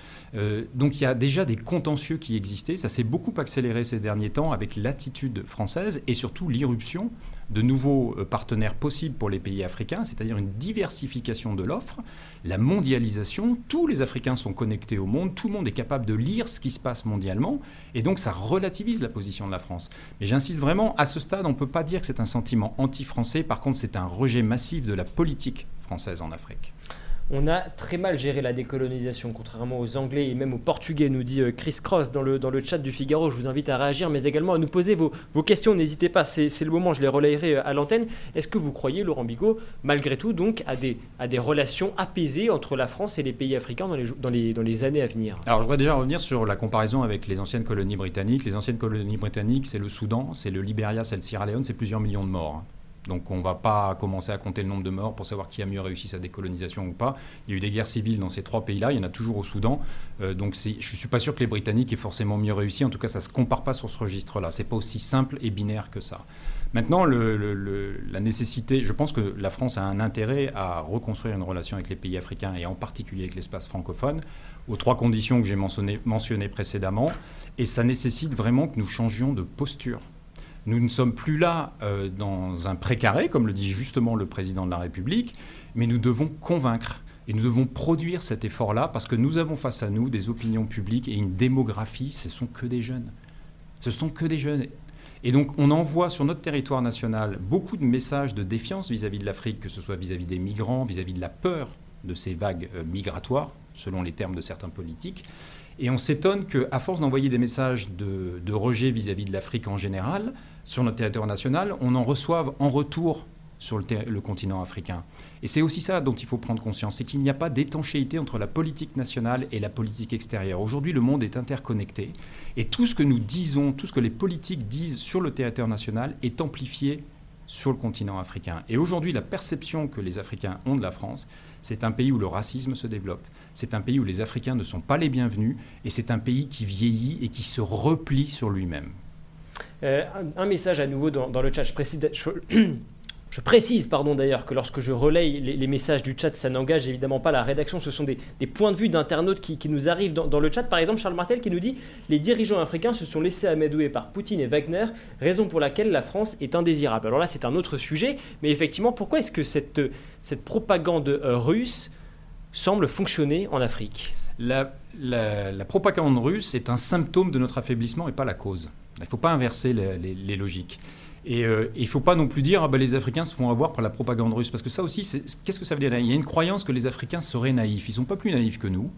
Donc il y a déjà des contentieux qui existaient. Ça s'est beaucoup accéléré ces derniers temps avec l'attitude française et surtout l'irruption de nouveaux euh, partenaires possibles pour les pays africains, c'est-à-dire une diversification de l'offre, la mondialisation. Tous les Africains sont connectés au monde, tout le monde est capable de lire ce qui se passe mondialement, et donc ça relativise la position de la France. Mais j'insiste vraiment, à ce stade, on ne peut pas dire que c'est un sentiment anti-français, par contre c'est un rejet massif de la politique française en Afrique. On a très mal géré la décolonisation, contrairement aux Anglais et même aux Portugais, nous dit euh, Chris Cross dans le, chat du Figaro. Je vous invite à réagir, mais également à nous poser vos, questions. N'hésitez pas, c'est le moment, je les relayerai euh, à l'antenne. Est-ce que vous croyez, Laurent Bigot, malgré tout, donc, à des, relations apaisées entre la France et les pays africains dans les, dans les, dans les années à venir? Alors, je voudrais déjà revenir sur la comparaison avec les anciennes colonies britanniques. Les anciennes colonies britanniques, c'est le Soudan, c'est le Liberia, c'est le Sierra Leone, c'est plusieurs millions de morts. Donc on ne va pas commencer à compter le nombre de morts pour savoir qui a mieux réussi sa décolonisation ou pas. Il y a eu des guerres civiles dans ces trois pays-là, il y en a toujours au Soudan. Euh, donc je ne suis pas sûr que les Britanniques aient forcément mieux réussi. En tout cas, ça ne se compare pas sur ce registre-là. Ce n'est pas aussi simple et binaire que ça. Maintenant, la nécessité, je pense que la France a un intérêt à reconstruire une relation avec les pays africains et en particulier avec l'espace francophone, aux trois conditions que j'ai mentionnées précédemment. Et ça nécessite vraiment que nous changions de posture. Nous ne sommes plus là euh, dans un précaré, comme le dit justement le président de la République, mais nous devons convaincre. Et nous devons produire cet effort-là parce que nous avons face à nous des opinions publiques et une démographie, ce sont que des jeunes. Ce sont que des jeunes. Et donc on envoie sur notre territoire national beaucoup de messages de défiance vis-à-vis de l'Afrique, que ce soit vis-à-vis des migrants, vis-à-vis de la peur de ces vagues euh, migratoires, selon les termes de certains politiques. Et on s'étonne qu'à force d'envoyer des messages de, rejet vis-à-vis de l'Afrique en général, sur notre territoire national, on en reçoive en retour sur le, continent africain. Et c'est aussi ça dont il faut prendre conscience, c'est qu'il n'y a pas d'étanchéité entre la politique nationale et la politique extérieure. Aujourd'hui, le monde est interconnecté et tout ce que nous disons, tout ce que les politiques disent sur le territoire national est amplifié sur le continent africain. Et aujourd'hui, la perception que les Africains ont de la France, c'est un pays où le racisme se développe, c'est un pays où les Africains ne sont pas les bienvenus, et c'est un pays qui vieillit et qui se replie sur lui-même. Euh, un, message à nouveau dans, le chat. Je précise, pardon d'ailleurs que lorsque je relaye les, messages du chat, ça n'engage évidemment pas la rédaction. Ce sont des, points de vue d'internautes qui, nous arrivent dans, le chat. Par exemple, Charles Martel qui nous dit les dirigeants africains se sont laissés amadouer par Poutine et Wagner, raison pour laquelle la France est indésirable. Alors là, c'est un autre sujet, mais effectivement, pourquoi est-ce que cette, propagande euh, russe semble fonctionner en Afrique? La propagande russe est un symptôme de notre affaiblissement et pas la cause. Il ne faut pas inverser les logiques. Et euh, il ne faut pas non plus dire ah ben, les Africains se font avoir par la propagande russe, parce que ça aussi, qu'est-ce que ça veut dire Il y a une croyance que les Africains seraient naïfs. Ils ne sont pas plus naïfs que nous.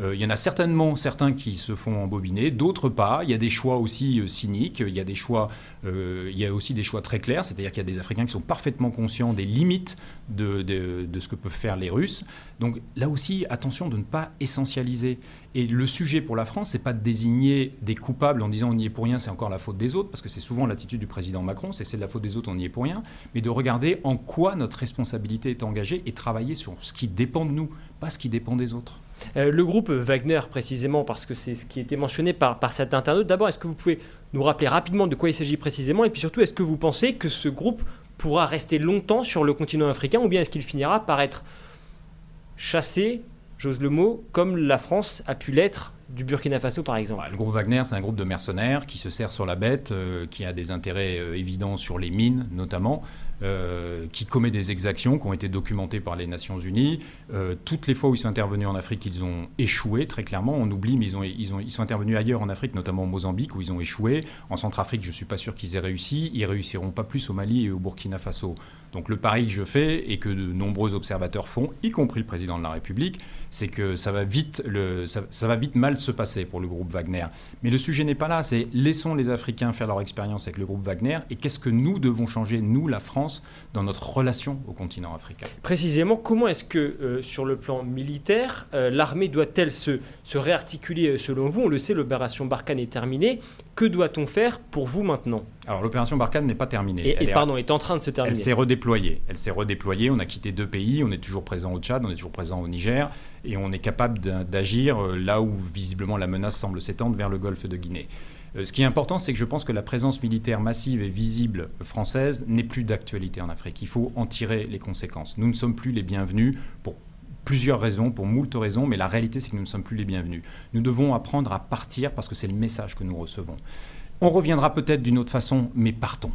Euh, il y en a certainement certains qui se font embobiner, d'autres pas. Il y a des choix aussi euh, cyniques. Il y a des choix, a aussi des choix très clairs. C'est-à-dire qu'il y a des Africains qui sont parfaitement conscients des limites de, de, ce que peuvent faire les Russes. Donc là aussi, attention de ne pas essentialiser. Et le sujet pour la France, c'est pas de désigner des coupables en disant on n'y est pour rien, c'est encore la faute des autres, parce que c'est souvent l'attitude du président Macron c'est c'est de la faute des autres, on n'y est pour rien, mais de regarder en quoi notre responsabilité est engagée et travailler sur ce qui dépend de nous, pas ce qui dépend des autres. Euh, le groupe Wagner, précisément, parce que c'est ce qui été mentionné par, par cet internaute, d'abord, est-ce que vous pouvez nous rappeler rapidement de quoi il s'agit précisément? Et puis surtout, est-ce que vous pensez que ce groupe pourra rester longtemps sur le continent africain ou bien est-ce qu'il finira par être chassé, j'ose le mot, comme la France a pu l'être du Burkina Faso, par exemple? Le groupe Wagner, c'est un groupe de mercenaires qui se sert sur la bête, euh, qui a des intérêts euh, évidents sur les mines notamment, euh, qui commet des exactions qui ont été documentées par les Nations Unies. toutes les fois où ils sont intervenus en Afrique, ils ont échoué, très clairement. On oublie, mais ils, ont, ils, ont, ils sont intervenus ailleurs en Afrique, notamment au Mozambique, où ils ont échoué. En Centrafrique, je ne suis pas sûr qu'ils aient réussi. Ils réussiront pas plus au Mali et au Burkina Faso. Donc le pari que je fais et que de nombreux observateurs font, y compris le président de la République, c'est que ça va vite, ça, va vite mal se passer pour le groupe Wagner. Mais le sujet n'est pas là, c'est laissons les Africains faire leur expérience avec le groupe Wagner et qu'est-ce que nous devons changer, nous, la France, dans notre relation au continent africain? Précisément, comment est-ce que, euh, sur le plan militaire, euh, l'armée doit-elle se, se réarticuler euh, selon vous? On le sait, l'opération Barkhane est terminée. Que doit-on faire pour vous maintenant? Alors l'opération Barkhane n'est pas terminée. Et, pardon, est en train de se terminer. Elle s'est redéployée. Elle s'est redéployée. On a quitté deux pays. On est toujours présent au Tchad, on est toujours présent au Niger, et on est capable d'agir euh, là où visiblement la menace semble s'étendre vers le golfe de Guinée. Euh, ce qui est important, c'est que je pense que la présence militaire massive et visible française n'est plus d'actualité en Afrique. Il faut en tirer les conséquences. Nous ne sommes plus les bienvenus pour plusieurs raisons, pour moult raisons, mais la réalité, c'est que nous ne sommes plus les bienvenus. Nous devons apprendre à partir parce que c'est le message que nous recevons. On reviendra peut-être d'une autre façon, mais partons.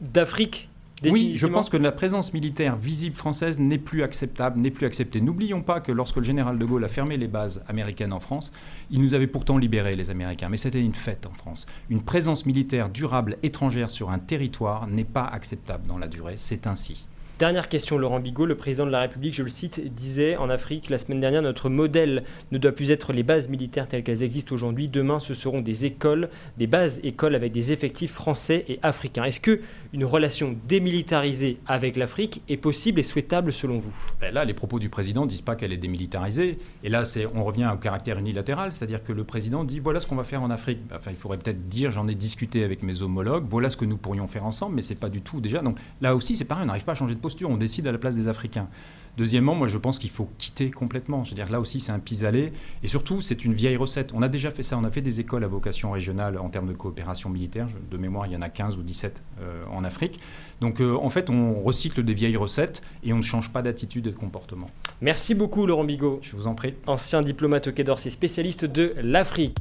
D'Afrique oui, je pense que la présence militaire visible française n'est plus acceptable, n'est plus acceptée. N'oublions pas que lorsque le général de Gaulle a fermé les bases américaines en France, il nous avait pourtant libérés, les Américains. Mais c'était une fête en France. Une présence militaire durable étrangère sur un territoire n'est pas acceptable dans la durée. C'est ainsi. Dernière question, Laurent Bigot, le président de la République, je le cite, disait en Afrique la semaine dernière, notre modèle ne doit plus être les bases militaires telles qu'elles existent aujourd'hui. Demain, ce seront des écoles, des bases écoles avec des effectifs français et africains. Est-ce que une relation démilitarisée avec l'Afrique est possible et souhaitable selon vous? Ben Là, les propos du président disent pas qu'elle est démilitarisée. Et là, on revient au caractère unilatéral, c'est-à-dire que le président dit voilà ce qu'on va faire en Afrique. Enfin, il faudrait peut-être dire j'en ai discuté avec mes homologues, voilà ce que nous pourrions faire ensemble, mais c'est pas du tout déjà. Donc là aussi, c'est pareil, on n'arrive pas à changer de posture, on décide à la place des Africains. Deuxièmement, moi je pense qu'il faut quitter complètement. Je veux dire, là aussi c'est un pis-aller. Et surtout, c'est une vieille recette. On a déjà fait ça, on a fait des écoles à vocation régionale en termes de coopération militaire. De mémoire, il y en a 15 ou 17 euh, en Afrique. Donc euh, en fait, on recycle des vieilles recettes et on ne change pas d'attitude et de comportement. Merci beaucoup Laurent Bigot. Je vous en prie. Ancien diplomate au Quai d'Orsay, spécialiste de l'Afrique.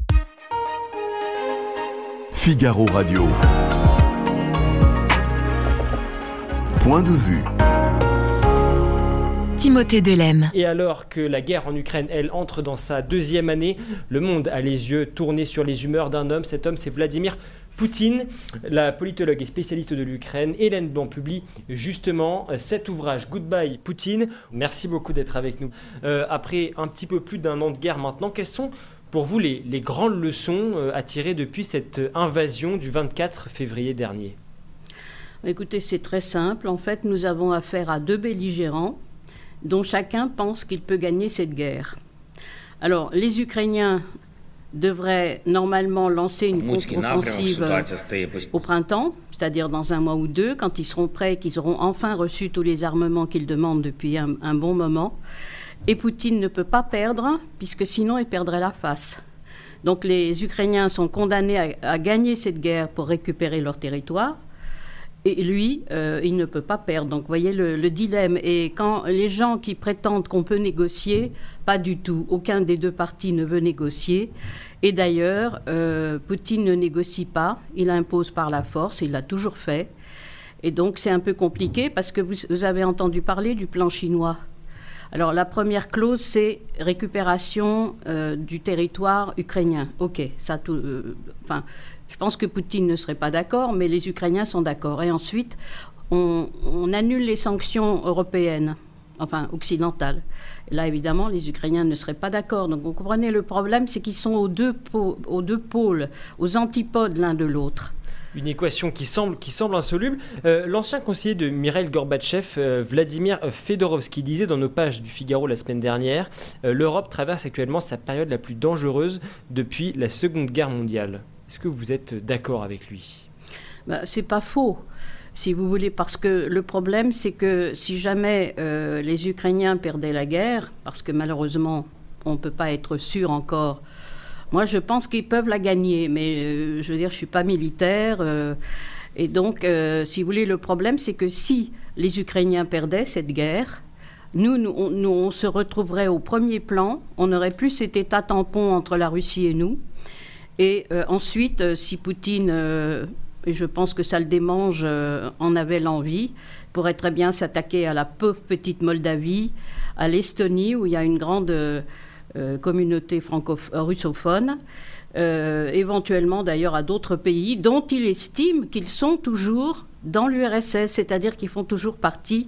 Figaro Radio. Point de vue. Timothée Delem. Et alors que la guerre en Ukraine, elle, entre dans sa deuxième année, le monde a les yeux tournés sur les humeurs d'un homme. Cet homme, c'est Vladimir Poutine. La politologue et spécialiste de l'Ukraine, Hélène Blanc, publie justement cet ouvrage Goodbye Poutine. Merci beaucoup d'être avec nous. Euh, après un petit peu plus d'un an de guerre maintenant, quelles sont pour vous les, les grandes leçons euh, à tirer depuis cette invasion du 24 février dernier? Écoutez, c'est très simple. En fait, nous avons affaire à deux belligérants dont chacun pense qu'il peut gagner cette guerre. Alors, les Ukrainiens devraient normalement lancer une contre-offensive au printemps, c'est-à-dire dans un mois ou deux, quand ils seront prêts et qu'ils auront enfin reçu tous les armements qu'ils demandent depuis un, bon moment. Et Poutine ne peut pas perdre, puisque sinon il perdrait la face. Donc les Ukrainiens sont condamnés à gagner cette guerre pour récupérer leur territoire. Et lui, euh, il ne peut pas perdre. Donc, vous voyez le, dilemme. Et quand les gens qui prétendent qu'on peut négocier, pas du tout. Aucun des deux partis ne veut négocier. Et d'ailleurs, euh, Poutine ne négocie pas. Il impose par la force. Il l'a toujours fait. Et donc, c'est un peu compliqué parce que vous, avez entendu parler du plan chinois. Alors, la première clause, c'est récupération euh, du territoire ukrainien. OK, ça tout. Enfin Je pense que Poutine ne serait pas d'accord, mais les Ukrainiens sont d'accord. Et ensuite, on, annule les sanctions européennes, enfin occidentales. là, évidemment, les Ukrainiens ne seraient pas d'accord. Donc, vous comprenez, le problème, c'est qu'ils sont aux deux, pôles, aux antipodes l'un de l'autre une équation qui semble, insoluble. Euh, l'ancien conseiller de Mikhail Gorbatchev, euh, Vladimir Fedorovski, disait dans nos pages du Figaro la semaine dernière euh, L'Europe traverse actuellement sa période la plus dangereuse depuis la Seconde Guerre mondiale. Est-ce que vous êtes d'accord avec lui? Bah, C'est pas faux si vous voulez, parce que le problème, c'est que si jamais les Ukrainiens perdaient la guerre, parce que malheureusement, on ne peut pas être sûr encore moi, je pense qu'ils peuvent la gagner, mais euh, je veux dire, je suis pas militaire. Euh, et donc, euh, si vous voulez, le problème, c'est que si les Ukrainiens perdaient cette guerre, nous, on, se retrouverait au premier plan. On n'aurait plus cet état tampon entre la Russie et nous. Et ensuite, si Poutine, et je pense que ça le démange, en avait l'envie, pourrait très bien s'attaquer à la pauvre petite Moldavie, à l'Estonie, où il y a une grande euh, communauté franco-russophone, euh, éventuellement d'ailleurs à d'autres pays dont il estime qu'ils sont toujours dans l'URSS, c'est-à-dire qu'ils font toujours partie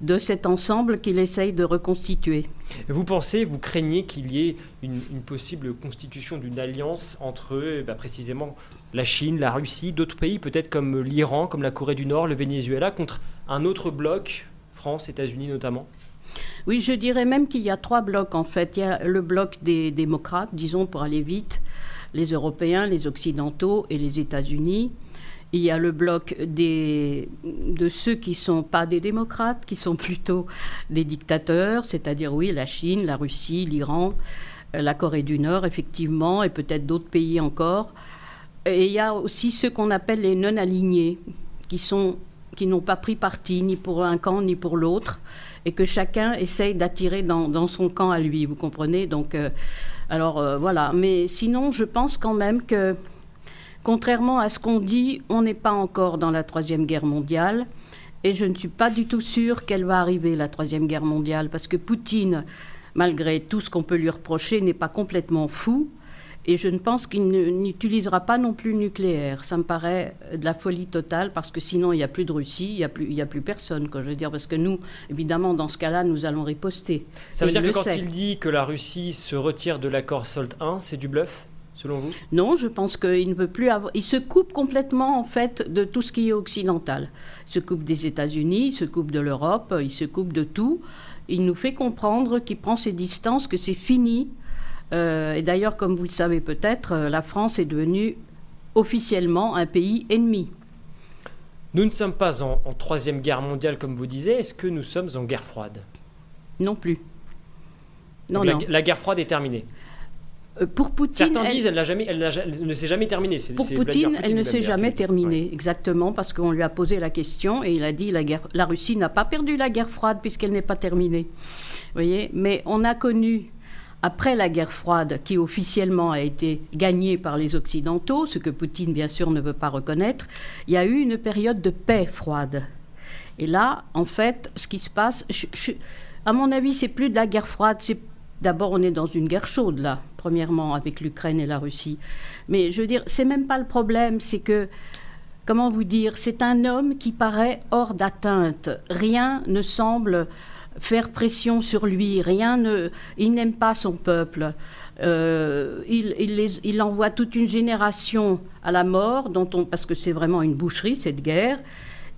de cet ensemble qu'il essaye de reconstituer. Vous pensez, vous craignez qu'il y ait une, possible constitution d'une alliance entre bah, précisément la Chine, la Russie, d'autres pays, peut-être comme l'Iran, comme la Corée du Nord, le Venezuela, contre un autre bloc, France, États-Unis notamment? Oui, je dirais même qu'il y a trois blocs en fait. Il y a le bloc des démocrates, disons pour aller vite, les Européens, les Occidentaux et les États-Unis. Il y a le bloc de ceux qui ne sont pas des démocrates, qui sont plutôt des dictateurs, c'est-à-dire oui, la Chine, la Russie, l'Iran, euh, la Corée du Nord, effectivement, et peut-être d'autres pays encore. Et il y a aussi ceux qu'on appelle les non-alignés, qui sont qui n'ont pas pris parti ni pour un camp ni pour l'autre, et que chacun essaye d'attirer dans, son camp à lui, vous comprenez? Donc, euh, alors euh, voilà. Mais sinon, je pense quand même que, contrairement à ce qu'on dit, on n'est pas encore dans la Troisième Guerre mondiale. Et je ne suis pas du tout sûre qu'elle va arriver, la Troisième Guerre mondiale, parce que Poutine, malgré tout ce qu'on peut lui reprocher, n'est pas complètement fou. Et je ne pense qu'il n'utilisera pas non plus le nucléaire. Ça me paraît de la folie totale parce que sinon il n'y a plus de Russie, il n'y a, plus, a plus personne. Quoi, je veux dire, parce que nous, évidemment, dans ce cas-là, nous allons riposter. Ça veut dire que quand il dit que la Russie se retire de l'accord SALT 1, c'est du bluff? Selon vous? Non, je pense qu'il ne veut plus avoir. Il se coupe complètement, en fait, de tout ce qui est occidental. Il se coupe des États-Unis, il se coupe de l'Europe, il se coupe de tout. Il nous fait comprendre qu'il prend ses distances, que c'est fini euh, et d'ailleurs, comme vous le savez peut-être, euh, la France est devenue officiellement un pays ennemi. Nous ne sommes pas en, troisième guerre mondiale, comme vous disiez. Est-ce que nous sommes en guerre froide? Non plus. Non, la, non. la, guerre froide est terminée. Euh, pour Poutine, certains disent elle, jamais, elle, ne s'est jamais terminée. Pour Poutine, elle ne s'est jamais terminée, exactement, parce qu'on lui a posé la question et il a dit la guerre, la Russie n'a pas perdu la guerre froide puisqu'elle n'est pas terminée. Vous voyez, mais on a connu après la guerre froide, qui officiellement a été gagnée par les Occidentaux, ce que Poutine bien sûr ne veut pas reconnaître, il y a eu une période de paix froide. Et là, en fait, ce qui se passe, à mon avis, c'est plus de la guerre froide. D'abord on est dans une guerre chaude là, premièrement avec l'Ukraine et la Russie. Mais je veux dire, c'est même pas le problème, c'est que comment vous dire, c'est un homme qui paraît hors d'atteinte. Rien ne semble faire pression sur lui. Rien ne, il n'aime pas son peuple. Euh, il, envoie toute une génération à la mort, parce que c'est vraiment une boucherie cette guerre.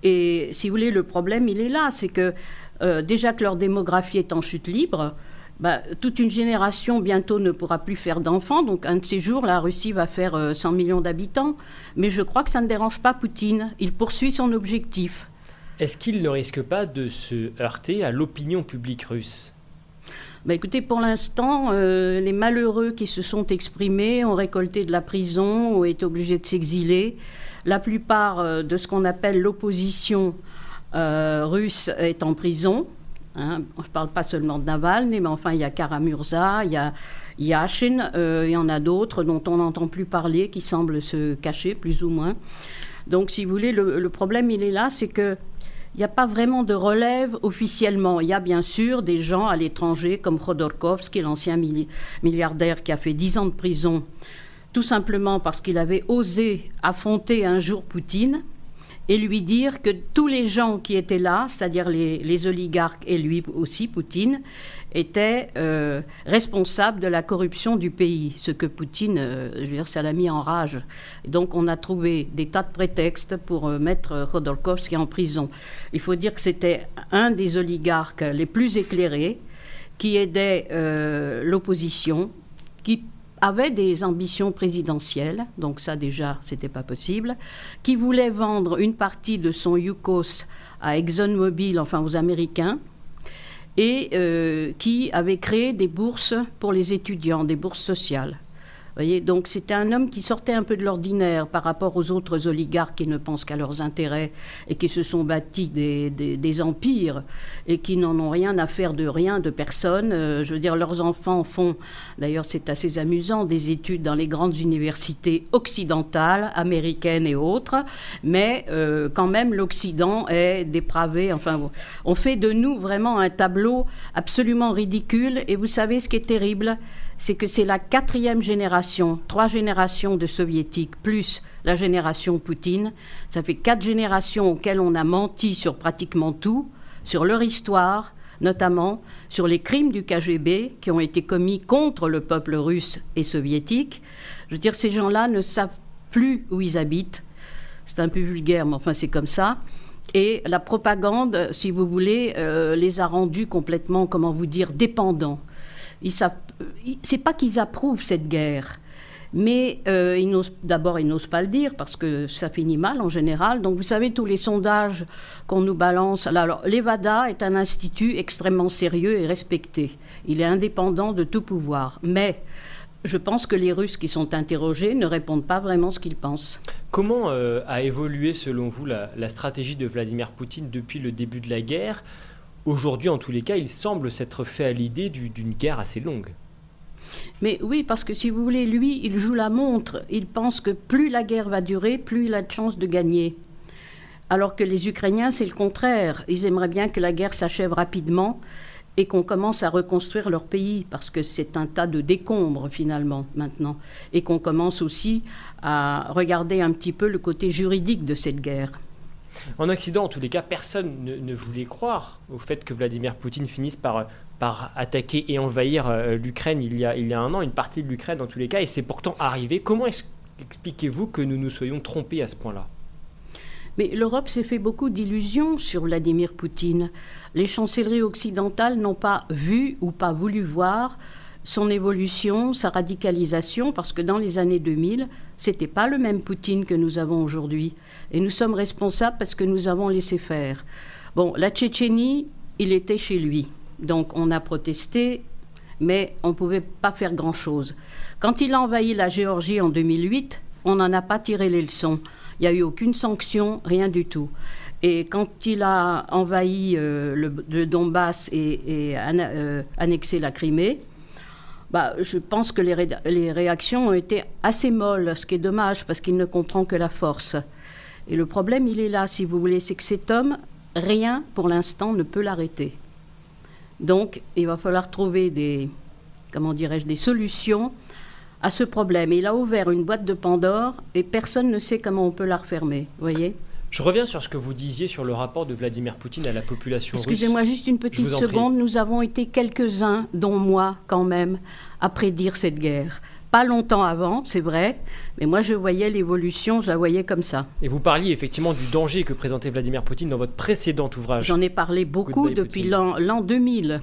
Et si vous voulez, le problème, il est là, c'est que euh, déjà que leur démographie est en chute libre, bah, toute une génération bientôt ne pourra plus faire d'enfants. Donc un de ces jours, la Russie va faire 100 euh, millions d'habitants. Mais je crois que ça ne dérange pas Poutine. Il poursuit son objectif. Est-ce qu'il ne risque pas de se heurter à l'opinion publique russe? Bah écoutez, pour l'instant, euh, les malheureux qui se sont exprimés ont récolté de la prison, ont été obligés de s'exiler. La plupart euh, de ce qu'on appelle l'opposition euh, russe est en prison. Hein. Je ne parle pas seulement de Navalny, mais enfin, il y a Karamurza, il y a Yashin, il y en a d'autres dont on n'entend plus parler, qui semblent se cacher, plus ou moins. Donc, si vous voulez, le, problème, il est là, c'est que il n'y a pas vraiment de relève officiellement. Il y a bien sûr des gens à l'étranger comme Khodorkovsky, l'ancien milliardaire qui a fait 10 ans de prison tout simplement parce qu'il avait osé affronter un jour Poutine et lui dire que tous les gens qui étaient là, c'est-à-dire les, oligarques et lui aussi, Poutine, étaient euh, responsables de la corruption du pays. Ce que Poutine, euh, je veux dire, ça l'a mis en rage. donc on a trouvé des tas de prétextes pour euh, mettre Khodorkovsky en prison. Il faut dire que c'était un des oligarques les plus éclairés qui aidait l'opposition, qui avait des ambitions présidentielles, donc ça déjà, c'était pas possible, qui voulait vendre une partie de son Yukos à ExxonMobil, enfin aux Américains, et euh, qui avait créé des bourses pour les étudiants, des bourses sociales voyez, donc c'était un homme qui sortait un peu de l'ordinaire par rapport aux autres oligarques qui ne pensent qu'à leurs intérêts et qui se sont bâtis des, empires et qui n'en ont rien à faire de rien, de personne. Euh, je veux dire, leurs enfants font, d'ailleurs c'est assez amusant, des études dans les grandes universités occidentales, américaines et autres, mais euh, quand même l'Occident est dépravé. Enfin, on fait de nous vraiment un tableau absolument ridicule. Et vous savez ce qui est terrible? C'est que c'est la quatrième génération, trois générations de soviétiques plus la génération Poutine. Ça fait quatre générations auxquelles on a menti sur pratiquement tout, sur leur histoire, notamment sur les crimes du KGB qui ont été commis contre le peuple russe et soviétique. Je veux dire, ces gens-là ne savent plus où ils habitent. C'est un peu vulgaire, mais enfin c'est comme ça. Et la propagande, si vous voulez, euh, les a rendus complètement, comment vous dire, dépendants. Ils savent c'est pas qu'ils approuvent cette guerre, mais euh, d'abord ils n'osent pas le dire parce que ça finit mal en général. Donc vous savez tous les sondages qu'on nous balance. L'Evada est un institut extrêmement sérieux et respecté. Il est indépendant de tout pouvoir, mais je pense que les Russes qui sont interrogés ne répondent pas vraiment ce qu'ils pensent. Comment euh, a évolué, selon vous, la, stratégie de Vladimir Poutine depuis le début de la guerre? Aujourd'hui, en tous les cas, il semble s'être fait à l'idée d'une guerre assez longue. Mais oui, parce que si vous voulez, lui, il joue la montre. Il pense que plus la guerre va durer, plus il a de chances de gagner. Alors que les Ukrainiens, c'est le contraire. Ils aimeraient bien que la guerre s'achève rapidement et qu'on commence à reconstruire leur pays, parce que c'est un tas de décombres finalement maintenant, et qu'on commence aussi à regarder un petit peu le côté juridique de cette guerre. En Occident, en tous les cas, personne ne, voulait croire au fait que Vladimir Poutine finisse par, par attaquer et envahir euh, l'Ukraine il, y a, il y a un an, une partie de l'Ukraine en tous les cas, et c'est pourtant arrivé. Comment expliquez-vous que nous nous soyons trompés à ce point-là? Mais l'Europe s'est fait beaucoup d'illusions sur Vladimir Poutine. Les chancelleries occidentales n'ont pas vu ou pas voulu voir son évolution, sa radicalisation, parce que dans les années 2000, c'était pas le même Poutine que nous avons aujourd'hui. Et nous sommes responsables parce que nous avons laissé faire. Bon, la Tchétchénie, il était chez lui. Donc on a protesté, mais on ne pouvait pas faire grand-chose. Quand il a envahi la Géorgie en 2008, on n'en a pas tiré les leçons. Il n'y a eu aucune sanction, rien du tout. Et quand il a envahi euh, le, Donbass et, euh, annexé la Crimée, bah, je pense que les, les, réactions ont été assez molles, ce qui est dommage parce qu'il ne comprend que la force. Et le problème, il est là, si vous voulez, c'est que cet homme, rien pour l'instant ne peut l'arrêter. Donc, il va falloir trouver des, comment dirais-je, des solutions à ce problème. il a ouvert une boîte de Pandore et personne ne sait comment on peut la refermer. Voyez? Je reviens sur ce que vous disiez sur le rapport de Vladimir Poutine à la population russe. Excusez-moi juste une petite seconde. Nous avons été quelques-uns, dont moi quand même, à prédire cette guerre. Pas longtemps avant, c'est vrai, mais moi je voyais l'évolution, je la voyais comme ça. Et vous parliez effectivement du danger que présentait Vladimir Poutine dans votre précédent ouvrage. J'en ai parlé beaucoup depuis l'an 2000.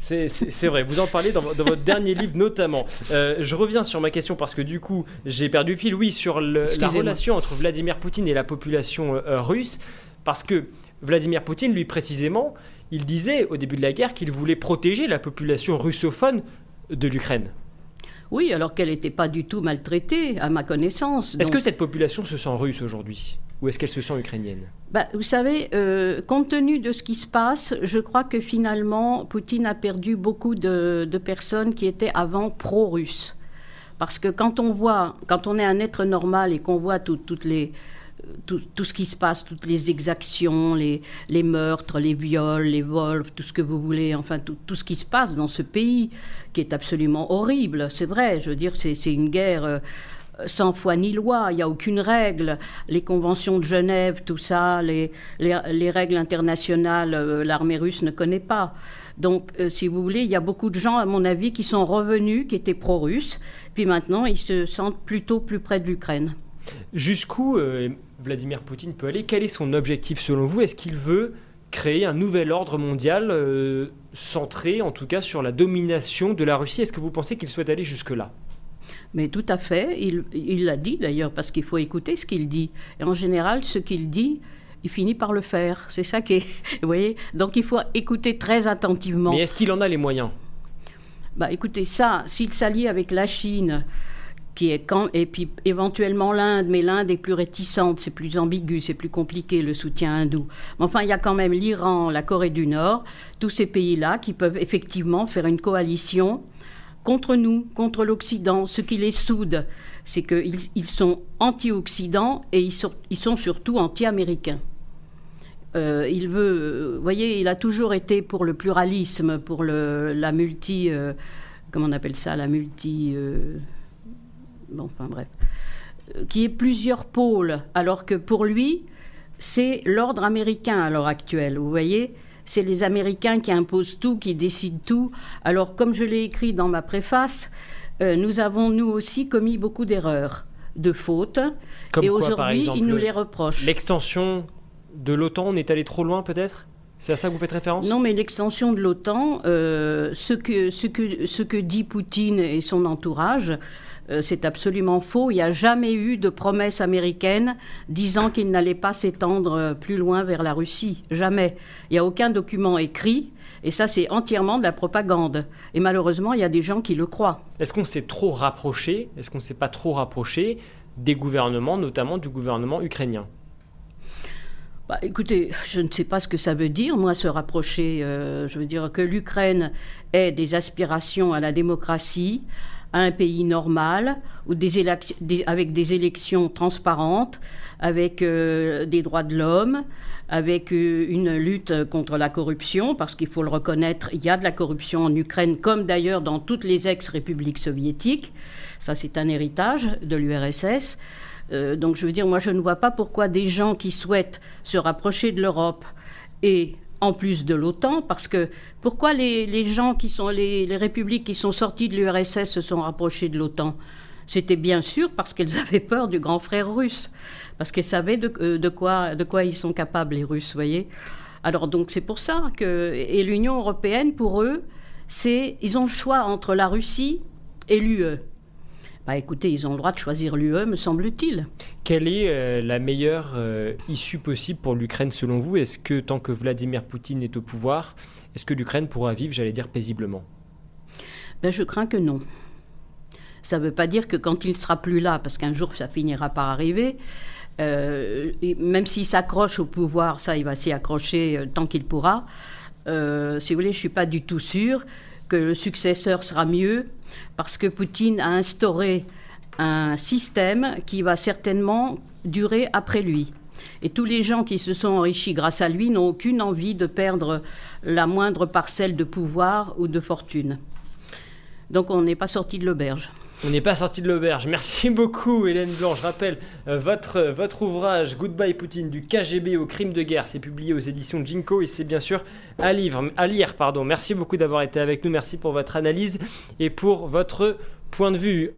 C'est vrai, vous en parlez dans, votre dernier livre notamment. Euh, je reviens sur ma question parce que du coup, j'ai perdu le fil, oui, sur la relation entre Vladimir Poutine et la population euh, russe, parce que Vladimir Poutine, lui précisément, il disait au début de la guerre qu'il voulait protéger la population russophone de l'Ukraine. Oui, alors qu'elle n'était pas du tout maltraitée, à ma connaissance. Est-ce que cette population se sent russe aujourd'hui? Ou est-ce qu'elle se sent ukrainienne? Bah, Vous savez, euh, compte tenu de ce qui se passe, je crois que finalement, Poutine a perdu beaucoup de, personnes qui étaient avant pro-russes. Parce que quand on voit, quand on est un être normal et qu'on voit toutes les, tout, ce qui se passe, toutes les exactions, les, les, meurtres, les viols, les vols, tout ce que vous voulez, enfin tout, tout, ce qui se passe dans ce pays qui est absolument horrible, c'est vrai, je veux dire, c'est une guerre. Euh, sans foi ni loi, il n'y a aucune règle. Les conventions de Genève, tout ça, les, les, règles internationales, euh, l'armée russe ne connaît pas. Donc, euh, si vous voulez, il y a beaucoup de gens, à mon avis, qui sont revenus, qui étaient pro-russes, puis maintenant, ils se sentent plutôt plus près de l'Ukraine. Jusqu'où Vladimir Poutine peut aller Quel est son objectif selon vous? Est-ce qu'il veut créer un nouvel ordre mondial centré, en tout cas, sur la domination de la Russie? Est-ce que vous pensez qu'il souhaite aller jusque-là? Mais tout à fait, il l'a dit d'ailleurs, parce qu'il faut écouter ce qu'il dit. Et en général, ce qu'il dit, il finit par le faire. C'est ça qui est. Vous voyez? Donc il faut écouter très attentivement. Mais est-ce qu'il en a les moyens? Bah, Écoutez, ça, s'il s'allie avec la Chine, qui est et puis éventuellement l'Inde, mais l'Inde est plus réticente, c'est plus ambigu, c'est plus compliqué le soutien hindou. Mais enfin, il y a quand même l'Iran, la Corée du Nord, tous ces pays-là qui peuvent effectivement faire une coalition contre nous, contre l'Occident. Ce qui les soude, c'est qu'ils ils sont anti-Occident et ils sont, surtout anti-américains. Euh, il veut, vous voyez, il a toujours été pour le pluralisme, pour la multi, euh, comment on appelle ça, la multi, euh, bon, enfin bref, est plusieurs pôles, alors que pour lui, c'est l'ordre américain à l'heure actuelle. Vous voyez, c'est les Américains qui imposent tout, qui décident tout. Alors, comme je l'ai écrit dans ma préface, euh, nous avons, nous aussi, commis beaucoup d'erreurs, de fautes. et aujourd'hui, ils nous les reprochent. L'extension de l'OTAN, on est allé trop loin peut-être? C'est à ça que vous faites référence? Non, mais l'extension de l'OTAN, euh, ce, que, ce, que, ce que dit Poutine et son entourage, euh, c'est absolument faux. Il n'y a jamais eu de promesse américaine disant qu'il n'allait pas s'étendre euh, plus loin vers la Russie. Jamais. Il n'y a aucun document écrit. Et ça, c'est entièrement de la propagande. Et malheureusement, il y a des gens qui le croient. Est-ce qu'on s'est trop rapproché Est-ce qu'on ne s'est pas trop rapproché des gouvernements, notamment du gouvernement ukrainien? Bah, écoutez, je ne sais pas ce que ça veut dire, moi, se rapprocher. Euh, je veux dire que l'Ukraine ait des aspirations à la démocratie, un pays normal, avec des élections transparentes, avec euh, des droits de l'homme, avec euh, une lutte contre la corruption, parce qu'il faut le reconnaître, il y a de la corruption en Ukraine, comme d'ailleurs dans toutes les ex-républiques soviétiques. Ça, c'est un héritage de l'URSS. Euh, donc, je veux dire, moi, je ne vois pas pourquoi des gens qui souhaitent se rapprocher de l'Europe et en plus de l'OTAN, parce que pourquoi les, gens qui sont les, républiques qui sont sorties de l'URSS se sont rapprochées de l'OTAN? C'était bien sûr parce qu'elles avaient peur du grand frère russe, parce qu'elles savaient de, euh, quoi, de quoi ils sont capables, les Russes, voyez. Alors donc c'est pour ça que et l'Union européenne pour eux, c'est ils ont le choix entre la Russie et l'UE. Bah écoutez, ils ont le droit de choisir l'UE, me semble-t-il. Quelle est euh, la meilleure euh, issue possible pour l'Ukraine selon vous? Est-ce que tant que Vladimir Poutine est au pouvoir, est-ce que l'Ukraine pourra vivre, j'allais dire, paisiblement? Ben, Je crains que non. Ça ne veut pas dire que quand il ne sera plus là, parce qu'un jour ça finira par arriver, euh, même s'il s'accroche au pouvoir, ça il va s'y accrocher tant qu'il pourra. si vous voulez, je ne suis pas du tout sûr que le successeur sera mieux parce que Poutine a instauré un système qui va certainement durer après lui. Et tous les gens qui se sont enrichis grâce à lui n'ont aucune envie de perdre la moindre parcelle de pouvoir ou de fortune. Donc on n'est pas sorti de l'auberge. On n'est pas sorti de l'auberge. Merci beaucoup, Hélène Blanc. Je rappelle, euh, votre, votre ouvrage Goodbye Poutine du KGB au crime de guerre, c'est publié aux éditions Jinko et c'est bien sûr à, à lire. Pardon. Merci beaucoup d'avoir été avec nous. Merci pour votre analyse et pour votre point de vue.